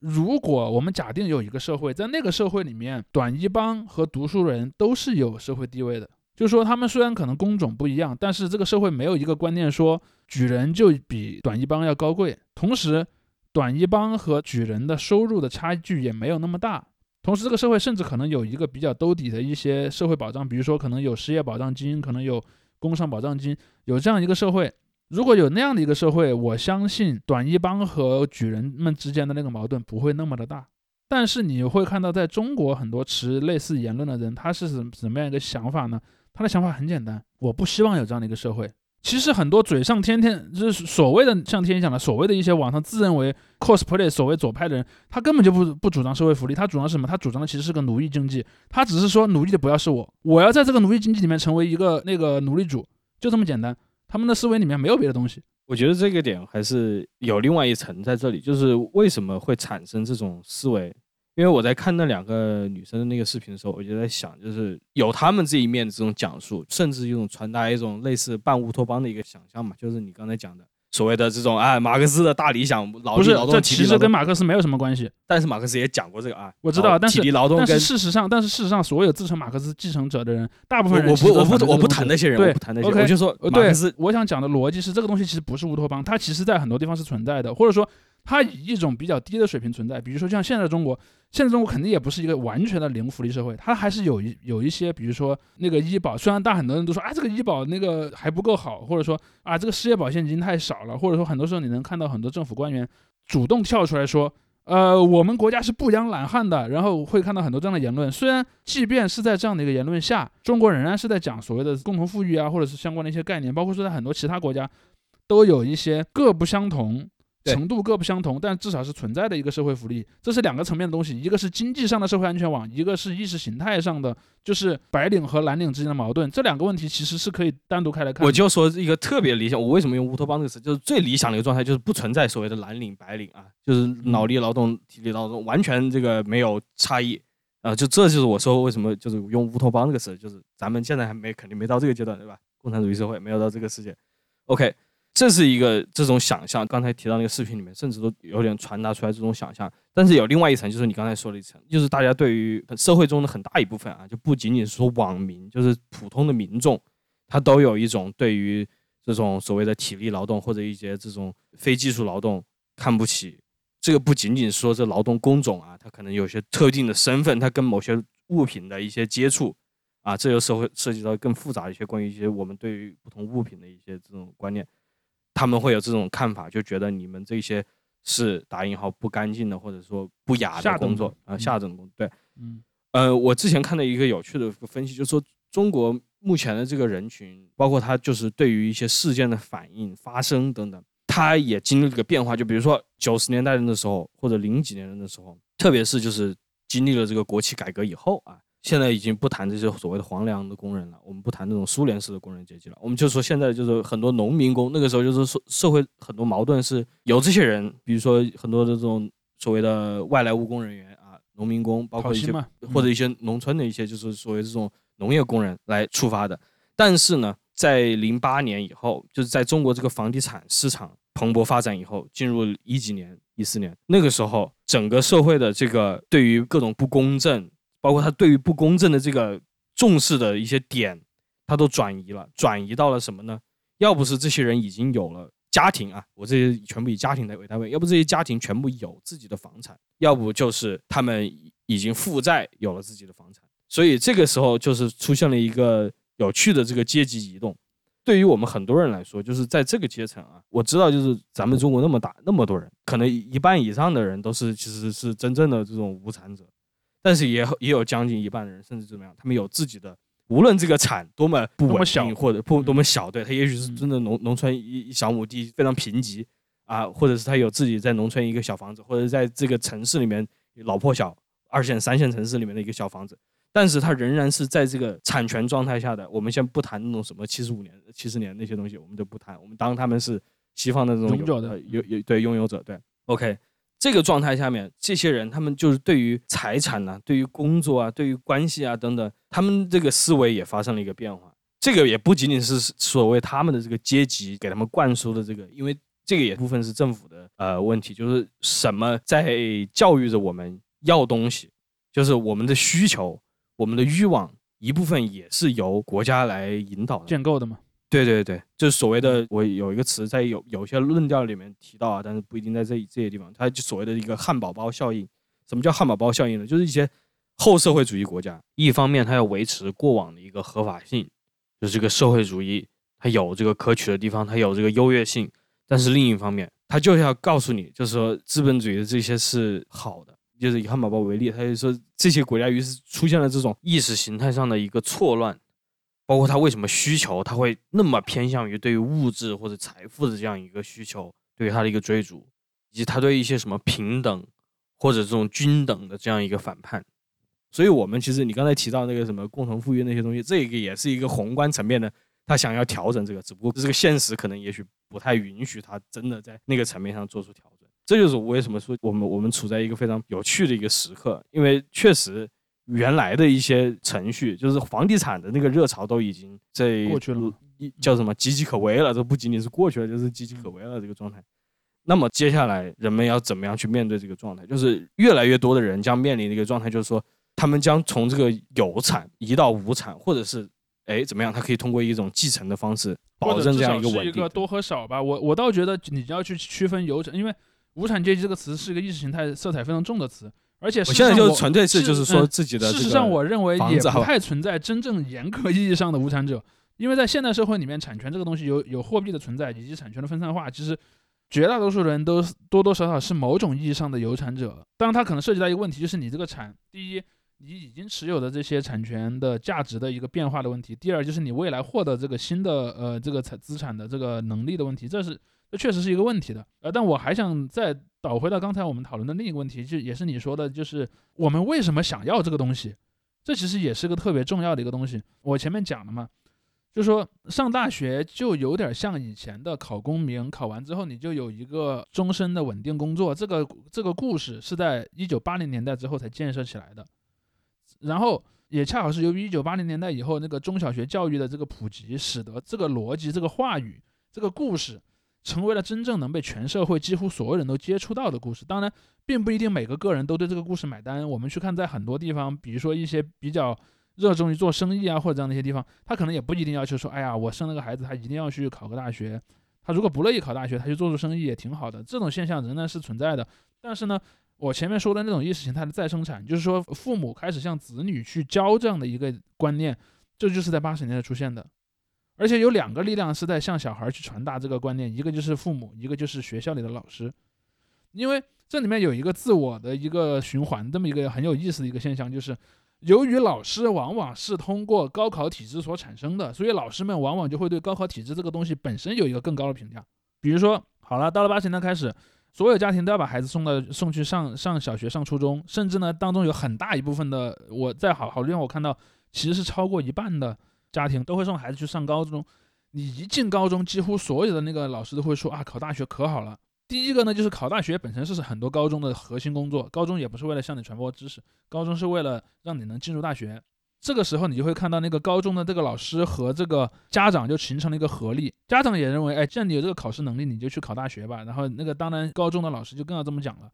如果我们假定有一个社会，在那个社会里面，短衣帮和读书人都是有社会地位的，就是说他们虽然可能工种不一样，但是这个社会没有一个观念说举人就比短衣帮要高贵，同时。短衣帮和举人的收入的差距也没有那么大，同时这个社会甚至可能有一个比较兜底的一些社会保障，比如说可能有失业保障金，可能有工伤保障金，有这样一个社会。如果有那样的一个社会，我相信短衣帮和举人们之间的那个矛盾不会那么的大。但是你会看到，在中国很多持类似言论的人，他是怎怎么样一个想法呢？他的想法很简单，我不希望有这样的一个社会。其实很多嘴上天天就是所谓的像天天讲的所谓的一些网上自认为 cosplay 所谓左派的人，他根本就不不主张社会福利，他主张什么？他主张的其实是个奴役经济，他只是说奴役的不要是我，我要在这个奴役经济里面成为一个那个奴隶主，就这么简单。他们的思维里面没有别的东西。我觉得这个点还是有另外一层在这里，就是为什么会产生这种思维。因为我在看那两个女生的那个视频的时候，我就在想，就是有他们这一面的这种讲述，甚至一种传达一种类似半乌托邦的一个想象嘛，就是你刚才讲的所谓的这种哎，马克思的大理想，劳不是这其实跟马克思没有什么关系。但是马克思也讲过这个啊，我知道，但是体力劳动但跟是事实上，但是事实上，所有自称马克思继承者的人，大部分人我不我不我不谈那些人，对我不谈那些我就说马克思，我想讲的逻辑是，这个东西其实不是乌托邦，它其实在很多地方是存在的，或者说它以一种比较低的水平存在。比如说像现在中国，现在中国肯定也不是一个完全的零福利社会，它还是有一有一些，比如说那个医保，虽然大很多人都说啊这个医保那个还不够好，或者说啊这个失业保险金太少了，或者说很多时候你能看到很多政府官员主动跳出来说。呃，我们国家是不养懒汉的，然后会看到很多这样的言论。虽然即便是在这样的一个言论下，中国仍然是在讲所谓的共同富裕啊，或者是相关的一些概念，包括说在很多其他国家都有一些各不相同。对程度各不相同，但至少是存在的一个社会福利，这是两个层面的东西，一个是经济上的社会安全网，一个是意识形态上的，就是白领和蓝领之间的矛盾。这两个问题其实是可以单独开来看。我就说一个特别理想，我为什么用乌托邦这个词，就是最理想的一个状态，就是不存在所谓的蓝领白领啊，就是脑力劳动、体力劳动完全这个没有差异，啊、就这就是我说为什么就是用乌托邦这个词，就是咱们现在还没肯定没到这个阶段，对吧？共产主义社会没有到这个世界。OK，这是一个这种想象。刚才提到那个视频里面，甚至都有点传达出来这种想象。但是有另外一层，就是你刚才说的一层，就是大家对于社会中的很大一部分啊，就不仅仅是说网民，就是普通的民众，他都有一种对于这种所谓的体力劳动或者一些这种非技术劳动看不起。这个不仅仅说这劳动工种啊，它可能有些特定的身份，它跟某些物品的一些接触啊，这就社会涉及到更复杂一些关于一些我们对于不同物品的一些这种观念，他们会有这种看法，就觉得你们这些是打引号不干净的，或者说不雅的工作啊，下等工作。对，嗯呃，我之前看到一个有趣的分析，就是说中国目前的这个人群，包括他就是对于一些事件的反应、发生等等，他也经历了个变化。就比如说九十年代的时候，或者零几年的时候，特别是就是经历了这个国企改革以后啊，现在已经不谈这些所谓的黄粮的工人了，我们不谈那种苏联式的工人阶级了，我们就说现在就是很多农民工，那个时候就是社社会很多矛盾是由这些人，比如说很多的这种所谓的外来务工人员啊，农民工，包括一些或者一些农村的一些就是所谓这种农业工人来触发的。但是呢，在零八年以后，就是在中国这个房地产市场蓬勃发展以后，进入一几年、一四年那个时候，整个社会的这个对于各种不公正，包括他对于不公正的这个重视的一些点，他都转移了，转移到了什么呢？要不是这些人已经有了家庭啊，我这些全部以家庭为单位，要不这些家庭全部有自己的房产，要不就是他们已经负债有了自己的房产，所以这个时候就是出现了一个有趣的这个阶级移动。对于我们很多人来说，就是在这个阶层啊，我知道就是咱们中国那么大那么多人，可能一半以上的人都是其实是真正的这种无产者，但是也也有将近一半的人，甚至怎么样，他们有自己的，无论这个产多么不稳定或者不嗯多么小，对他也许是真的农农村一一小亩地非常贫瘠啊，或者是他有自己在农村一个小房子，或者在这个城市里面老破小二线三线城市里面的一个小房子，但是他仍然是在这个产权状态下的。我们先不谈那种什么七十五年、七十年那些东西，我们都不谈，我们当他们是西方的这种拥有的呃有有对拥有者，对，OK。这个状态下面，这些人他们就是对于财产呐、对于工作啊、对于关系啊等等，他们这个思维也发生了一个变化。这个也不仅仅是所谓他们的这个阶级给他们灌输的这个，因为这个也部分是政府的呃问题，就是什么在教育着我们要东西，就是我们的需求、我们的欲望一部分也是由国家来引导。建构的嘛，对对对，就是所谓的，我有一个词在有有些论调里面提到啊，但是不一定在这这些地方，它就所谓的一个汉堡包效应。什么叫汉堡包效应呢？就是一些后社会主义国家，一方面它要维持过往的一个合法性，就是这个社会主义它有这个可取的地方，它有这个优越性，但是另一方面，它就是要告诉你，就是说资本主义的这些是好的。就是以汉堡包为例，他就说这些国家于是出现了这种意识形态上的一个错乱，包括他为什么需求他会那么偏向于对于物质或者财富的这样一个需求，对于他的一个追逐，以及他对一些什么平等或者这种均等的这样一个反叛。所以，我们其实你刚才提到那个什么共同富裕那些东西，这个也是一个宏观层面的，他想要调整这个，只不过这个现实可能也许不太允许他真的在那个层面上做出调整。这就是为什么说我们我们处在一个非常有趣的一个时刻，因为确实原来的一些程序，就是房地产的那个热潮都已经在过去了一叫什么岌岌可危了，这不仅仅是过去了，就是岌岌可危了这个状态。那么接下来人们要怎么样去面对这个状态？就是越来越多的人将面临的一个状态，就是说他们将从这个有产移到无产，或者是哎怎么样，他可以通过一种继承的方式保证这样一个稳定是一个。多和少吧。我我倒觉得你要去区分有产，因为无产阶级这个词是一个意识形态色彩非常重的词，而且我现在就事实上我纯粹是就是说嗯自己的这个事实上，我认为也不太存在真正严格意义上的无产者，因为在现代社会里面，产权这个东西有有货币的存在以及产权的分散化，其实绝大多数人都多多少少是某种意义上的有产者。当然，它可能涉及到一个问题，就是你这个产，第一，你已经持有的这些产权的价值的一个变化的问题；第二，就是你未来获得这个新的呃这个产资产的这个能力的问题，这是这确实是一个问题的。呃，但我还想再倒回到刚才我们讨论的另一个问题，就也是你说的，就是我们为什么想要这个东西？这其实也是个特别重要的一个东西。我前面讲了嘛，就说上大学就有点像以前的考公民，考完之后你就有一个终身的稳定工作。这个这个故事是在一九八零年代之后才建设起来的。然后也恰好是由于一九八零年代以后那个中小学教育的这个普及，使得这个逻辑、这个话语、这个故事，成为了真正能被全社会几乎所有人都接触到的故事。当然，并不一定每个个人都对这个故事买单。我们去看，在很多地方，比如说一些比较热衷于做生意啊，或者这样的一些地方，他可能也不一定要求说，哎呀，我生了个孩子，他一定要去考个大学。他如果不乐意考大学，他去做做生意也挺好的。这种现象仍然是存在的。但是呢，我前面说的那种意识形态的再生产，就是说父母开始向子女去教这样的一个观念，这就是在八十年代出现的。而且有两个力量是在向小孩去传达这个观念，一个就是父母，一个就是学校里的老师。因为这里面有一个自我的一个循环，这么一个很有意思的一个现象，就是由于老师往往是通过高考体制所产生的，所以老师们往往就会对高考体制这个东西本身有一个更高的评价。比如说，好了，到了八十年代开始，所有家庭都要把孩子送到送去上上小学、上初中，甚至呢，当中有很大一部分的，我在好好多地方我看到，其实是超过一半的家庭都会送孩子去上高中。你一进高中，几乎所有的那个老师都会说啊，考大学可好了。第一个呢，就是考大学本身是很多高中的核心工作，高中也不是为了向你传播知识，高中是为了让你能进入大学。这个时候，你就会看到那个高中的这个老师和这个家长就形成了一个合力。家长也认为，哎，既然你有这个考试能力，你就去考大学吧。然后那个当然，高中的老师就更要这么讲了。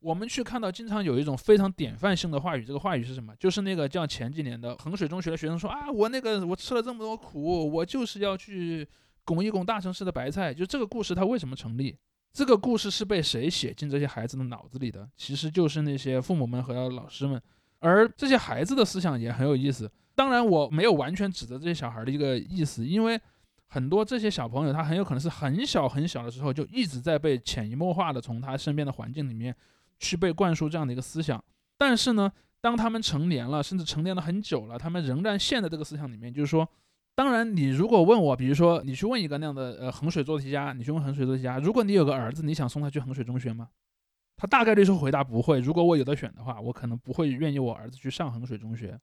我们去看到，经常有一种非常典范性的话语，这个话语是什么？就是那个叫前几年的衡水中学的学生说啊，我那个我吃了这么多苦，我就是要去拱一拱大城市的白菜。就这个故事，它为什么成立？这个故事是被谁写进这些孩子的脑子里的？其实就是那些父母们和老师们。而这些孩子的思想也很有意思。当然，我没有完全指责这些小孩的一个意思，因为很多这些小朋友他很有可能是很小很小的时候就一直在被潜移默化的从他身边的环境里面去被灌输这样的一个思想。但是呢，当他们成年了，甚至成年了很久了，他们仍然陷在这个思想里面。就是说，当然，你如果问我，比如说你去问一个那样的呃衡水做题家，你去问衡水做题家，如果你有个儿子，你想送他去衡水中学吗？他大概率是回答不会。如果我有的选的话，我可能不会愿意我儿子去上衡水中学。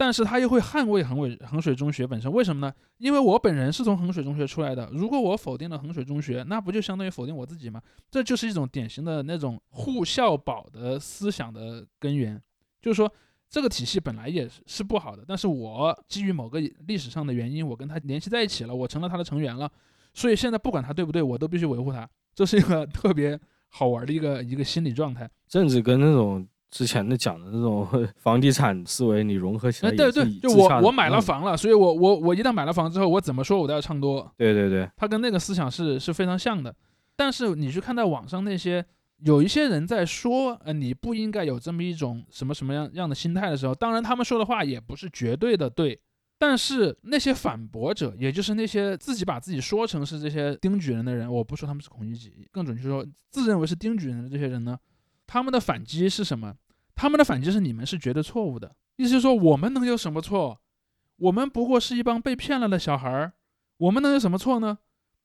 但是他又会捍卫衡水衡水中学本身，为什么呢？因为我本人是从衡水中学出来的。如果我否定了衡水中学，那不就相当于否定我自己吗？这就是一种典型的那种护校保的思想的根源。就是说，这个体系本来也是不好的，但是我基于某个历史上的原因，我跟他联系在一起了，我成了他的成员了，所以现在不管他对不对，我都必须维护他。这是一个特别。好玩的一个一个心理状态，甚至跟那种之前的讲的那种房地产思维你融合起来，对对，就我我买了房了，所以我我我一旦买了房之后，我怎么说我都要唱多，对对对，他跟那个思想是是非常像的。但是你去看到网上那些有一些人在说，呃，你不应该有这么一种什么什么样样的心态的时候，当然他们说的话也不是绝对的对。但是那些反驳者，也就是那些自己把自己说成是这些丁举人的人，我不说他们是孔乙己，更准确说，自认为是丁举人的这些人呢，他们的反击是什么？他们的反击是你们是觉得错误的，意思是说我们能有什么错？我们不过是一帮被骗了的小孩儿，我们能有什么错呢？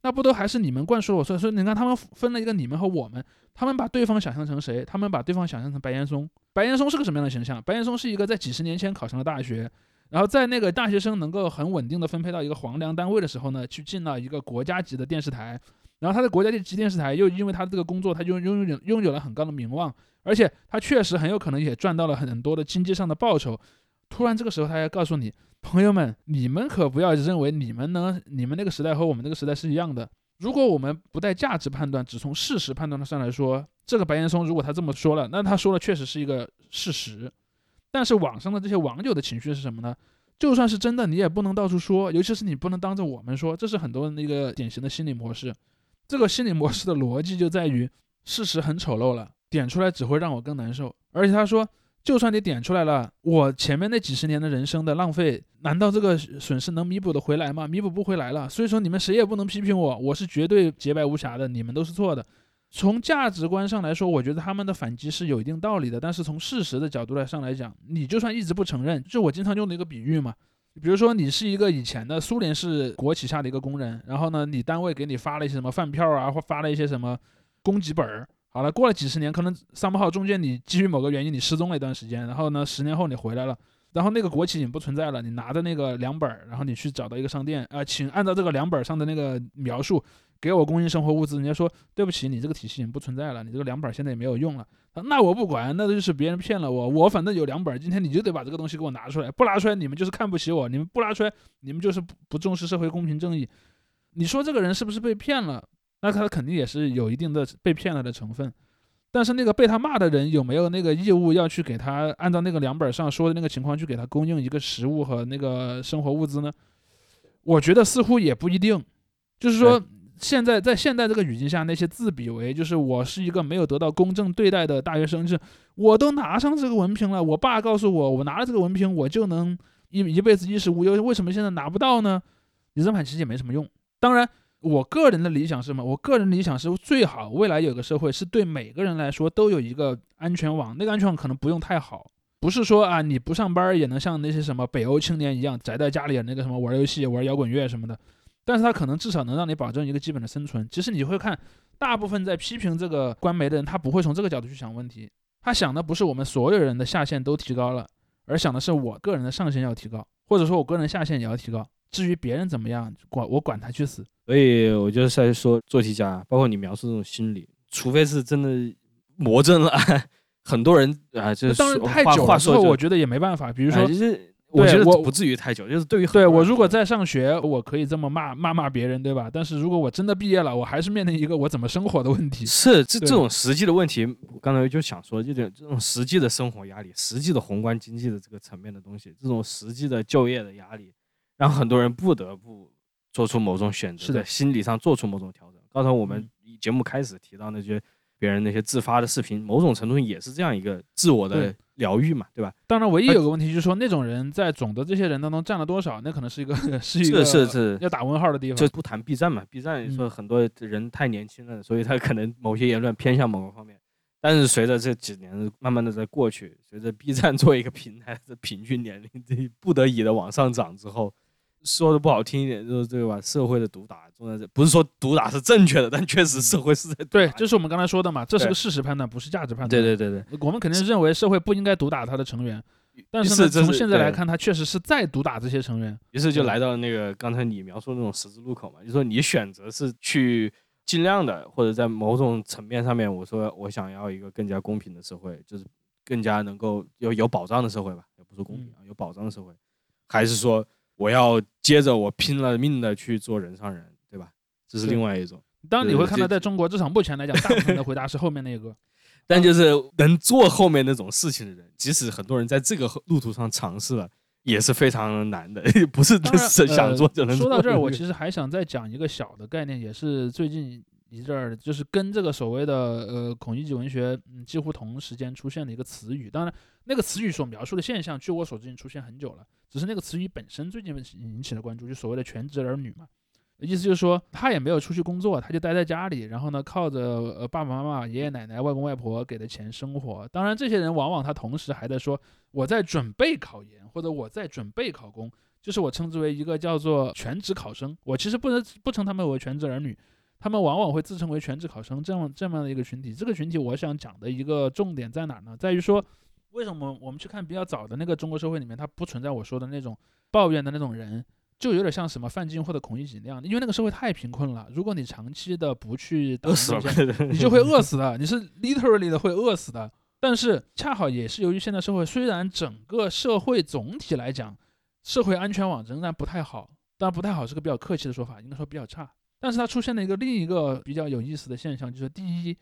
那不都还是你们灌输我？所以说，你看他们分了一个你们和我们，他们把对方想象成谁？他们把对方想象成白岩松。白岩松是个什么样的形象？白岩松是一个在几十年前考上了大学。然后在那个大学生能够很稳定的分配到一个皇粮单位的时候呢，去进了一个国家级的电视台，然后他在国家级电视台又因为他这个工作，他就拥有拥有了很高的名望，而且他确实很有可能也赚到了很多的经济上的报酬。突然这个时候，他要告诉你，朋友们，你们可不要认为你们能，你们那个时代和我们那个时代是一样的。如果我们不带价值判断，只从事实判断上来说，这个白岩松如果他这么说了，那他说的确实是一个事实。但是网上的这些网友的情绪是什么呢？就算是真的，你也不能到处说，尤其是你不能当着我们说，这是很多人的一个典型的心理模式。这个心理模式的逻辑就在于，事实很丑陋了，点出来只会让我更难受。而且他说，就算你点出来了，我前面那几十年的人生的浪费，难道这个损失能弥补的回来吗？弥补不回来了。所以说你们谁也不能批评我，我是绝对洁白无瑕的，你们都是错的。从价值观上来说，我觉得他们的反击是有一定道理的。但是从事实的角度来上来讲，你就算一直不承认，就我经常用的一个比喻嘛，比如说你是一个以前的苏联式国企下的一个工人，然后呢，你单位给你发了一些什么饭票啊，或发了一些什么供给本儿。好了，过了几十年，可能三八号中间你基于某个原因你失踪了一段时间，然后呢，十年后你回来了，然后那个国企已经不存在了，你拿着那个粮本儿，然后你去找到一个商店，啊，请按照这个粮本上的那个描述。给我供应生活物资，人家说对不起，你这个体系已经不存在了，你这个两本现在也没有用了。那我不管，那就是别人骗了我，我反正有两本，今天你就得把这个东西给我拿出来，不拿出来你们就是看不起我，你们不拿出来你们就是不不重视社会公平正义。你说这个人是不是被骗了？那他肯定也是有一定的被骗了的成分。但是那个被他骂的人有没有那个义务要去给他按照那个两本上说的那个情况去给他供应一个食物和那个生活物资呢？我觉得似乎也不一定。就是说，现在在现在这个语境下，那些自比为就是我是一个没有得到公正对待的大学生，就是我都拿上这个文凭了，我爸告诉我，我拿了这个文凭，我就能一一辈子衣食无忧，为什么现在拿不到呢？你这么喊其实也没什么用。当然。我个人的理想是什么？我个人理想是最好未来有个社会是对每个人来说都有一个安全网，那个安全网可能不用太好，不是说啊你不上班也能像那些什么北欧青年一样宅在家里那个什么玩游戏、玩摇滚乐什么的，但是他可能至少能让你保证一个基本的生存。其实你会看，大部分在批评这个官媒的人，他不会从这个角度去想问题，他想的不是我们所有人的下限都提高了，而想的是我个人的上限要提高，或者说我个人下限也要提高。至于别人怎么样，管我管他去死。所以我就是在说，做题家，包括你描述这种心理，除非是真的魔怔了，很多人啊，就是当然太久了之后，我觉得也没办法。比如说，就是我觉得不至于太久，就是对于对我如果在上学，我可以这么骂骂骂别人，对吧？但是如果我真的毕业了，我还是面临一个我怎么生活的问题。是这这种实际的问题，我刚才就想说，这种这种实际的生活压力，实际的宏观经济的这个层面的东西，这种实际的就业的压力，让很多人不得不。做出某种选择，是的，心理上做出某种调整。刚才我们节目开始提到那些别人那些自发的视频，某种程度也是这样一个自我的疗愈嘛，对吧？当然，唯一有个问题就是说，那种人在总的这些人当中占了多少？那可能是一个是一个是是要打问号的地方。就不谈 B 站嘛，B 站说很多人太年轻了，所以他可能某些言论偏向某个方面。但是随着这几年慢慢的在过去，随着 B 站作为一个平台的平均年龄这不得已的往上涨之后。说的不好听一点，就是这个吧，社会的毒打重在这，不是说毒打是正确的，但确实社会是在对，就是我们刚才说的嘛，这是个事实判断，不是价值判断。对对对对，我们肯定认为社会不应该毒打他的成员，但是呢，从现在来看，他确实是在毒打这些成员。于是就来到那个刚才你描述那种十字路口嘛，就说你选择是去尽量的，或者在某种层面上面，我说我想要一个更加公平的社会，就是更加能够有有保障的社会吧，也不是公平啊，有保障的社会，还是说？我要接着我拼了命的去做人上人，对吧？这是另外一种。当然你会看到，在中国至少目前来讲，大部分的回答是后面那个。但就是能做后面那种事情的人，即使很多人在这个路途上尝试了，也是非常难的，不是是想做就能做。说到这儿，我其实还想再讲一个小的概念，也是最近一阵儿，就是跟这个所谓的呃孔乙己文学几乎同时间出现的一个词语。当然，那个词语所描述的现象，据我所知已经出现很久了。只是那个词语本身最近引起了关注，就所谓的全职儿女嘛，意思就是说他也没有出去工作，他就待在家里，然后呢靠着呃爸爸妈妈、爷爷奶奶、外公外婆给的钱生活。当然，这些人往往他同时还在说我在准备考研，或者我在准备考公，就是我称之为一个叫做全职考生。我其实不能不称他们为全职儿女，他们往往会自称为全职考生，这样这么的一个群体。这个群体我想讲的一个重点在哪呢？在于说。为什么我们去看比较早的那个中国社会里面，它不存在我说的那种抱怨的那种人，就有点像什么范进或者孔乙己那样，因为那个社会太贫困了。如果你长期的不去饿死了，你就会饿死的，你是 literally 的会饿死的。但是恰好也是由于现在社会虽然整个社会总体来讲社会安全网仍然不太好，当然不太好是个比较客气的说法，应该说比较差。但是它出现了一个另一个比较有意思的现象，就是第一。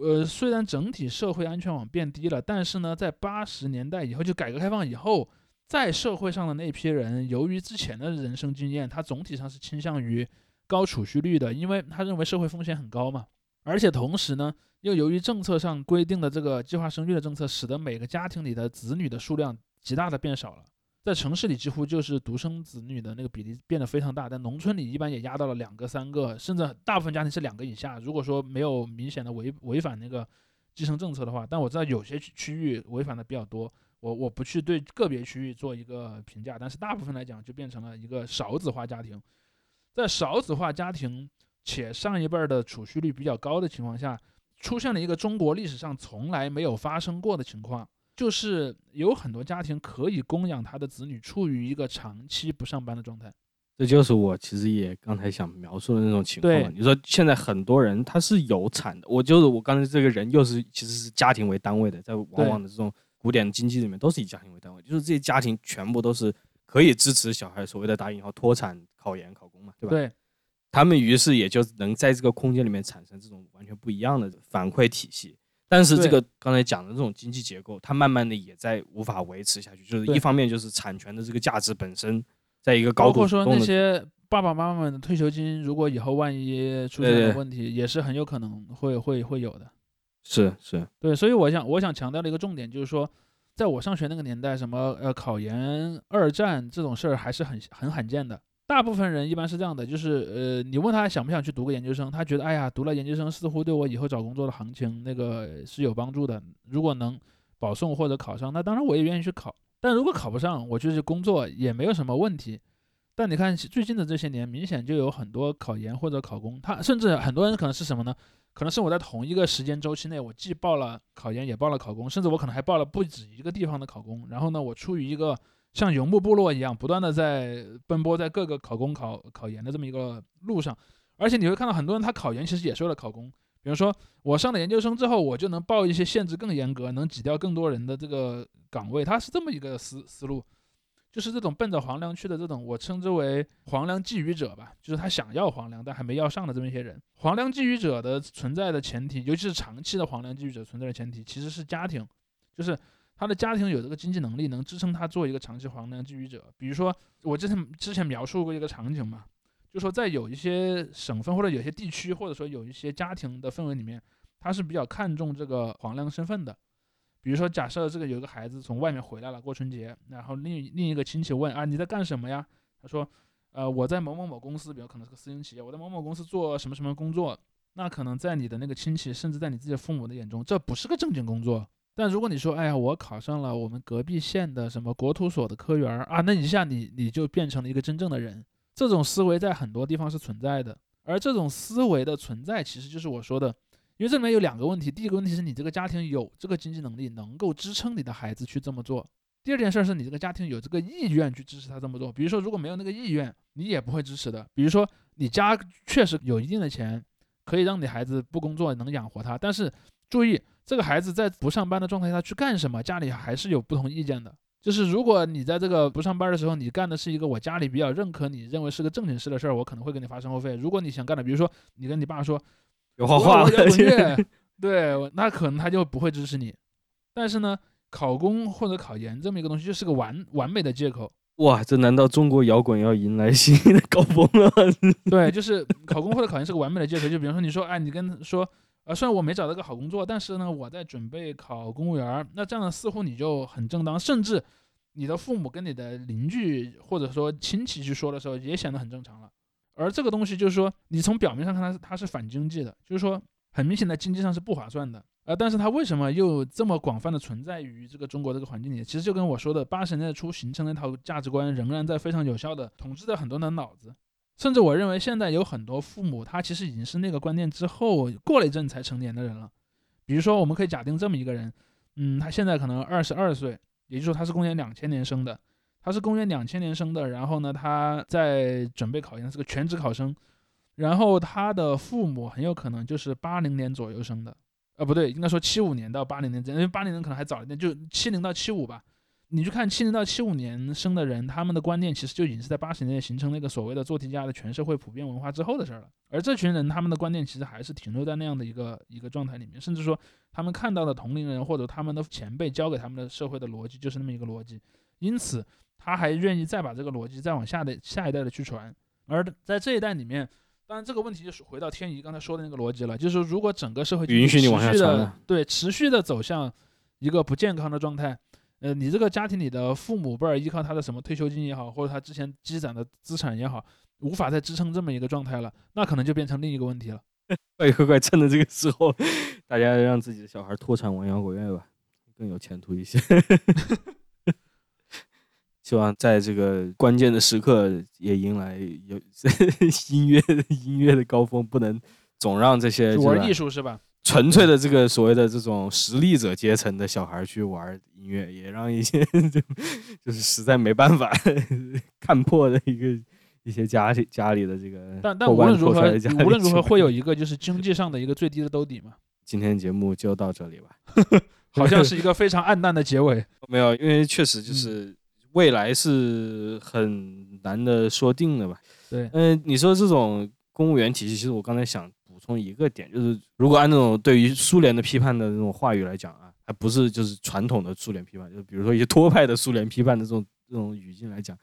呃，虽然整体社会安全网变低了，但是呢，在八十年代以后，就改革开放以后，在社会上的那批人，由于之前的人生经验，他总体上是倾向于高储蓄率的，因为他认为社会风险很高嘛。而且同时呢，又由于政策上规定的这个计划生育的政策，使得每个家庭里的子女的数量极大的变少了。在城市里几乎就是独生子女的那个比例变得非常大，在农村里一般也压到了两个、三个，甚至大部分家庭是两个以下。如果说没有明显的违违反那个继承政策的话，但我知道有些区域违反的比较多，我我不去对个别区域做一个评价，但是大部分来讲就变成了一个少子化家庭。在少子化家庭且上一辈的储蓄率比较高的情况下，出现了一个中国历史上从来没有发生过的情况。就是有很多家庭可以供养他的子女处于一个长期不上班的状态，这就是我其实也刚才想描述的那种情况对。你说现在很多人他是有产的，我就是我刚才这个人又是其实是家庭为单位的，在往往的这种古典经济里面都是以家庭为单位，就是这些家庭全部都是可以支持小孩所谓的打引号脱产、考研、考公嘛，对吧？对他们于是也就能在这个空间里面产生这种完全不一样的反馈体系。但是这个刚才讲的这种经济结构，它慢慢的也在无法维持下去。就是一方面就是产权的这个价值本身在一个高度包括说那些爸爸妈妈们的退休金，如果以后万一出现了问题，也是很有可能会会会有的。是是对，所以我想我想强调的一个重点就是说，在我上学那个年代，什么呃考研、二战这种事儿还是很很罕见的。大部分人一般是这样的，就是呃，你问他想不想去读个研究生，他觉得哎呀，读了研究生似乎对我以后找工作的行情那个是有帮助的。如果能保送或者考上，那当然我也愿意去考。但如果考不上，我就是工作也没有什么问题。但你看最近的这些年，明显就有很多考研或者考公，他甚至很多人可能是什么呢？可能是我在同一个时间周期内，我既报了考研，也报了考公，甚至我可能还报了不止一个地方的考公。然后呢，我出于一个像游牧部落一样，不断的在奔波在各个考公、考考研的这么一个路上。而且你会看到很多人他考研其实也是为了考公，比如说我上了研究生之后，我就能报一些限制更严格、能挤掉更多人的这个岗位，他是这么一个思思路。就是这种奔着黄粱去的这种，我称之为黄粱觊觎者吧，就是他想要黄粱但还没要上的这么一些人。黄粱觊觎者的存在的前提，尤其是长期的黄粱觊觎者存在的前提，其实是家庭，就是他的家庭有这个经济能力，能支撑他做一个长期黄粱觊觎者。比如说，我之前之前描述过一个场景嘛，就说在有一些省份或者有些地区，或者说有一些家庭的氛围里面，他是比较看重这个黄粱身份的。比如说，假设这个有一个孩子从外面回来了过春节，然后另另一个亲戚问啊你在干什么呀？他说，呃我在某某某公司，比如可能是个私营企业，我在某某公司做什么什么工作。那可能在你的那个亲戚，甚至在你自己的父母的眼中，这不是个正经工作。但如果你说，哎呀，我考上了我们隔壁县的什么国土所的科员儿啊，那一下你你就变成了一个真正的人。这种思维在很多地方是存在的，而这种思维的存在，其实就是我说的。因为这里面有两个问题，第一个问题是你这个家庭有这个经济能力，能够支撑你的孩子去这么做；第二件事是你这个家庭有这个意愿去支持他这么做。比如说，如果没有那个意愿，你也不会支持的。比如说，你家确实有一定的钱，可以让你孩子不工作能养活他，但是注意，这个孩子在不上班的状态下去干什么，家里还是有不同意见的。就是如果你在这个不上班的时候，你干的是一个我家里比较认可、你认为是个正经事的事儿，我可能会给你发生活费。如果你想干的，比如说你跟你爸说。有画画对，那可能他就不会支持你。但是呢，考公或者考研这么一个东西，就是个完完美的借口。哇，这难道中国摇滚要迎来新的高峰了？对，就是考公或者考研是个完美的借口。就比如说你说，哎，你跟说，呃，虽然我没找到个好工作，但是呢，我在准备考公务员儿，那这样似乎你就很正当，甚至你的父母跟你的邻居或者说亲戚去说的时候，也显得很正常了。而这个东西就是说，你从表面上看它是它是反经济的，就是说很明显在经济上是不划算的。呃，但是它为什么又这么广泛的存在于这个中国这个环境里？其实就跟我说的八十年代初形成那套价值观，仍然在非常有效的统治着很多人的脑子。甚至我认为现在有很多父母，他其实已经是那个观念之后过了一阵才成年的人了。比如说，我们可以假定这么一个人，嗯，他现在可能二十二岁，也就是说他是公元两千年生的。他是公元两千年生的，然后呢，他在准备考研，是个全职考生，然后他的父母很有可能就是八零年左右生的，呃，不对，应该说七五年到八零年之间，因为八零年可能还早一点，就七零到七五吧。你去看七零到七五年生的人，他们的观念其实就已经是在八十年代形成那个所谓的做题家的全社会普遍文化之后的事儿了。而这群人他们的观念其实还是停留在那样的一个一个状态里面，甚至说他们看到的同龄人或者他们的前辈教给他们的社会的逻辑就是那么一个逻辑，因此。他还愿意再把这个逻辑再往下的下一代的去传，而在这一代里面，当然这个问题就是回到天怡刚才说的那个逻辑了，就是说如果整个社会允许你往下传对持续的走向一个不健康的状态，呃，你这个家庭里的父母辈儿依靠他的什么退休金也好，或者他之前积攒的资产也好，无法再支撑这么一个状态了，那可能就变成另一个问题了。快快快，趁着这个时候，大家让自己的小孩脱产玩摇滚乐吧，更有前途一些。希望在这个关键的时刻也迎来有 音乐音乐的高峰，不能总让这些玩艺术是吧？纯粹的这个所谓的这种实力者阶层的小孩去玩音乐，也让一些就就是实在没办法 看破的一个一些家里家里的这个 但但无论如何无论如何会有一个就是经济上的一个最低的兜底嘛，今天节目就到这里吧。好像是一个非常暗淡的结尾。没有，因为确实就是未来是很难的说定的吧。对，嗯，你说这种公务员体系，其实我刚才想补充一个点，就是如果按那种对于苏联的批判的那种话语来讲啊，还不是就是传统的苏联批判，就比如说一些托派的苏联批判的这种这种语境来讲，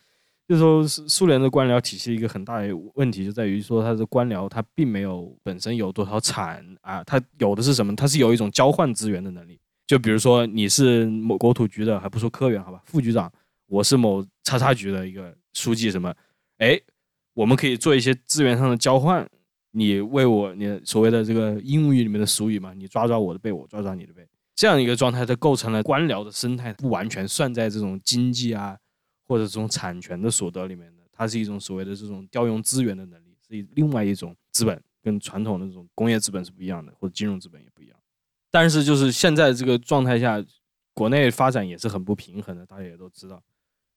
就是说苏联的官僚体系一个很大的问题就在于说它的官僚它并没有本身有多少产啊，它有的是什么？它是有一种交换资源的能力。就比如说你是某国土局的，还不说科员好吧，副局长，我是某叉叉局的一个书记什么，哎，我们可以做一些资源上的交换，你为我你所谓的这个英语里面的俗语嘛，你抓抓我的背，我抓抓你的背，这样一个状态，它构成了官僚的生态，不完全算在这种经济啊或者这种产权的所得里面的，它是一种所谓的这种调用资源的能力，是另外一种资本，跟传统的这种工业资本是不一样的，或者金融资本也不一样。但是就是现在这个状态下，国内发展也是很不平衡的，大家也都知道，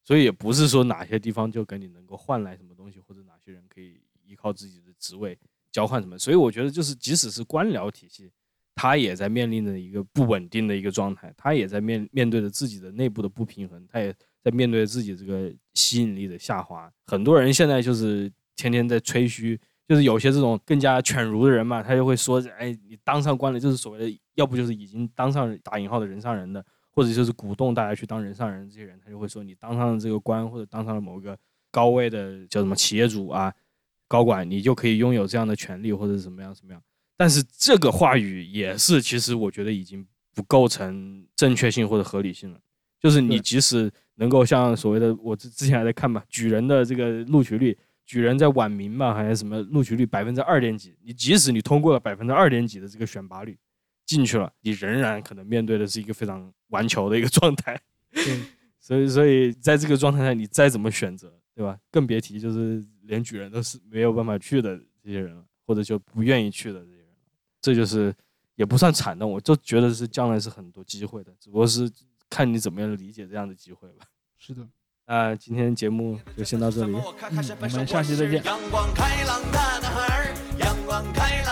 所以也不是说哪些地方就跟你能够换来什么东西，或者哪些人可以依靠自己的职位交换什么。所以我觉得就是即使是官僚体系，它也在面临着一个不稳定的一个状态，它也在面面对着自己的内部的不平衡，它也在面对自己这个吸引力的下滑。很多人现在就是天天在吹嘘。就是有些这种更加犬儒的人嘛，他就会说，哎，你当上官了，就是所谓的，要不就是已经当上打引号的人上人的，或者就是鼓动大家去当人上人这些人，他就会说你当上了这个官，或者当上了某个高位的叫什么企业主啊、高管，你就可以拥有这样的权利或者怎么样怎么样。但是这个话语也是，其实我觉得已经不构成正确性或者合理性了。就是你即使能够像所谓的我之之前还在看嘛，举人的这个录取率。举人在晚明嘛，还是什么录取率百分之二点几？你即使你通过了百分之二点几的这个选拔率进去了，你仍然可能面对的是一个非常顽球的一个 状态。所以，所以在这个状态下，你再怎么选择，对吧？更别提就是连举人都是没有办法去的这些人了，或者就不愿意去的这些人。这就是也不算惨的，我就觉得是将来是很多机会的，只不过是看你怎么样理解这样的机会吧。是的。那今天节目就先到这里。嗯，我们下期再见。阳光开朗大男孩儿，阳光开朗。